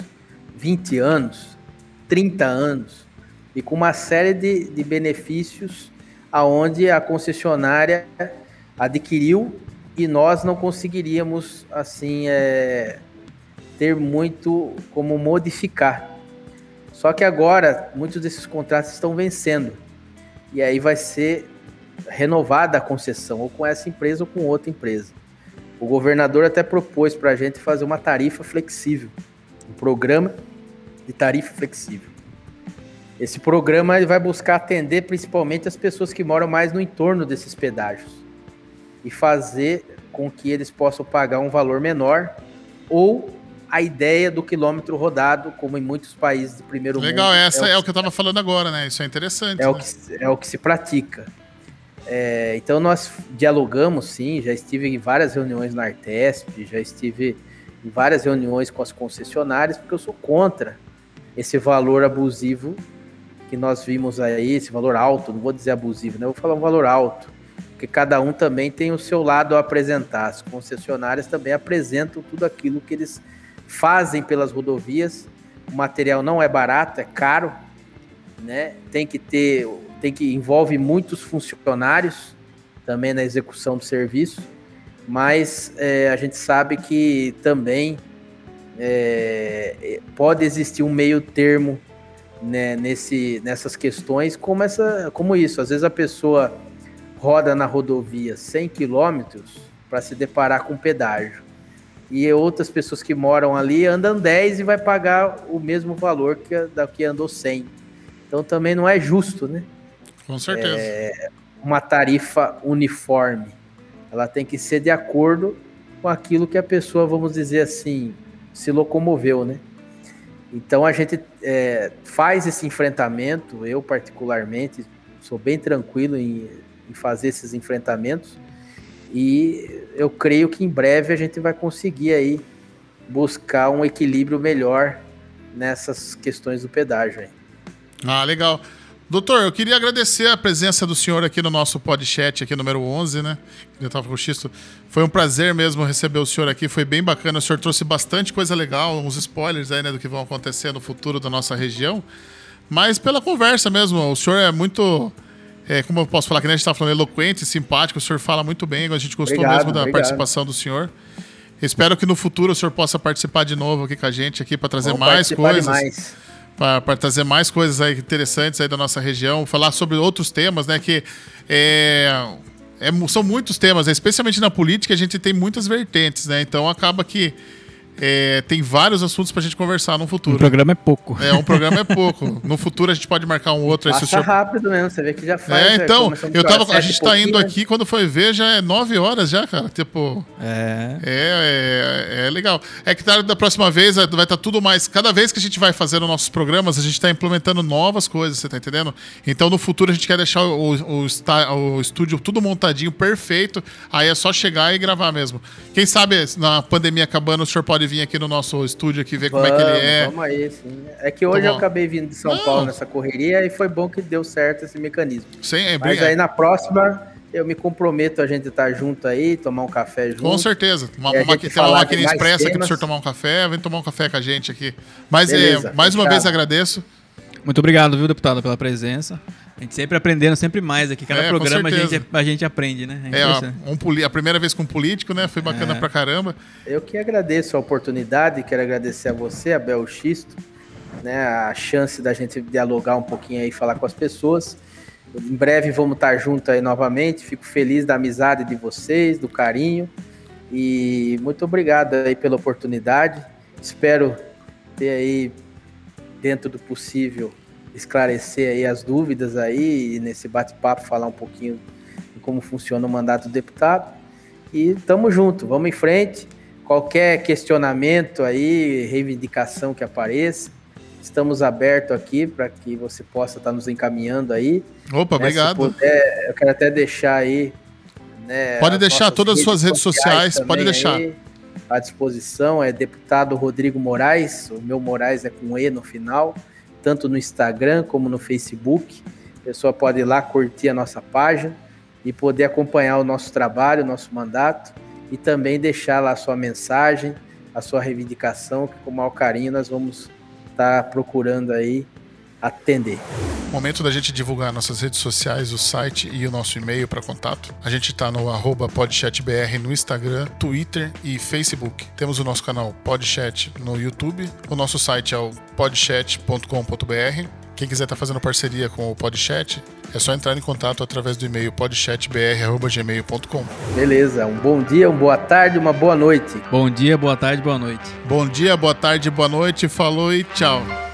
20 anos, 30 anos, e com uma série de, de benefícios aonde a concessionária adquiriu e nós não conseguiríamos assim é, ter muito como modificar. Só que agora muitos desses contratos estão vencendo e aí vai ser renovada a concessão, ou com essa empresa ou com outra empresa. O governador até propôs para a gente fazer uma tarifa flexível, um programa de tarifa flexível. Esse programa ele vai buscar atender principalmente as pessoas que moram mais no entorno desses pedágios e fazer com que eles possam pagar um valor menor ou a ideia do quilômetro rodado, como em muitos países do primeiro Legal, mundo. Legal, essa é, é, o que eu estava falando agora, né? Isso é interessante. É, né? o, que, é o que se pratica. É, então nós dialogamos, sim, já estive em várias reuniões na Artesp, já estive em várias reuniões com as concessionárias, porque eu sou contra esse valor abusivo que nós vimos aí, esse valor alto, não vou dizer abusivo, né? Eu vou falar um valor alto, porque cada um também tem o seu lado a apresentar. As concessionárias também apresentam tudo aquilo que eles fazem pelas rodovias. O material não é barato, é caro, né? Tem que ter, tem que envolve muitos funcionários também na execução do serviço, mas é, a gente sabe que também é, pode existir um meio termo né, nesse, nessas questões, como essa, como isso. Às vezes a pessoa roda na rodovia 100 quilômetros para se deparar com pedágio e outras pessoas que moram ali andam 10 e vai pagar o mesmo valor que da que andou 100. Então também não é justo, né? Com certeza. É uma tarifa uniforme. Ela tem que ser de acordo com aquilo que a pessoa, vamos dizer assim, se locomoveu, né? Então a gente é, faz esse enfrentamento, eu particularmente sou bem tranquilo em, em fazer esses enfrentamentos e eu creio que em breve a gente vai conseguir aí buscar um equilíbrio melhor nessas questões do pedágio. Ah, legal. Doutor, eu queria agradecer a presença do senhor aqui no nosso podcast, aqui número 11, né? Eu tava com o. Foi um prazer mesmo receber o senhor aqui, foi bem bacana. O senhor trouxe bastante coisa legal, uns spoilers aí, né, do que vão acontecer no futuro da nossa região. mas pela conversa mesmo. O senhor é muito. É, como eu posso falar, que a gente está falando, eloquente, simpático, o senhor fala muito bem, a gente gostou Obrigado, mesmo da obrigado. participação do senhor. Espero que no futuro o senhor possa participar de novo aqui com a gente aqui para trazer Vamos mais coisas para trazer mais coisas aí interessantes aí da nossa região, falar sobre outros temas, né? Que é, é são muitos temas, né, especialmente na política, a gente tem muitas vertentes, né? Então acaba que é, tem vários assuntos pra gente conversar no Um futuro. programa é pouco. É, um programa é pouco. No futuro a gente pode marcar um outro aí Passa senhor. rápido mesmo, você vê que já faz. É, já então, eu tava, a gente tá indo aqui, quando foi ver, já é nove horas já, cara. Tipo, É. é, é, é legal. É que tá, da próxima vez vai estar tudo mais. Cada vez que a gente vai fazer os nossos programas, a gente está implementando novas coisas, você tá entendendo? Então no futuro a gente quer deixar o, o, o estúdio tudo montadinho, perfeito. Aí é só chegar e gravar mesmo. Quem sabe na pandemia acabando, o senhor pode vir aqui no nosso estúdio aqui ver como é que ele é. Vamos aí, sim. É que hoje Tá eu acabei vindo de São Não. Paulo nessa correria e foi bom que deu certo esse mecanismo. Sem, é, Mas bem- aí na próxima eu me comprometo a gente estar junto aí, tomar um café junto. Com certeza. Uma, uma, tem uma máquina expressa aqui pro temas. senhor tomar um café. Vem tomar um café com a gente aqui. Mas é, Beleza, mais uma fechado. vez agradeço. Muito obrigado, viu, deputado, pela presença. A gente sempre aprendendo, sempre mais aqui. Cada É, programa a gente, a gente aprende, né? É, ó, um a primeira vez com um político, né? Foi bacana É. pra caramba. Eu que agradeço a oportunidade, quero agradecer a você, Abel Xisto, né, a chance da gente dialogar um pouquinho aí, falar com as pessoas. Em breve vamos estar juntos aí novamente. Fico feliz da amizade de vocês, do carinho. E muito obrigado aí pela oportunidade. Espero ter aí, dentro do possível, esclarecer aí as dúvidas aí e nesse bate-papo falar um pouquinho de como funciona o mandato do deputado. E tamo junto, vamos em frente. Qualquer questionamento aí, reivindicação que apareça, estamos abertos aqui para que você possa estar nos encaminhando aí. Opa, né? Obrigado. puder, eu quero até deixar aí. né, Pode as deixar todas as suas redes sociais, pode deixar. aí À disposição é deputado Rodrigo Moraes, o meu Moraes é com E no final, tanto no Instagram como no Facebook. A pessoa pode ir lá curtir a nossa página e poder acompanhar o nosso trabalho, o nosso mandato e também deixar lá a sua mensagem, a sua reivindicação, que com o maior carinho nós vamos estar procurando aí atender. Momento da gente divulgar nossas redes sociais, o site e o nosso e-mail para contato. A gente tá no arroba podchatbr no Instagram, Twitter e Facebook. Temos o nosso canal Podchat no YouTube. O nosso site é o podchat.com.br. Quem quiser estar fazendo parceria com o Podchat, é só entrar em contato através do e-mail podchatbr.gmail.com. Beleza, um bom dia, uma boa tarde, uma boa noite. Bom dia, boa tarde, boa noite. Bom dia, boa tarde, boa noite, falou e tchau.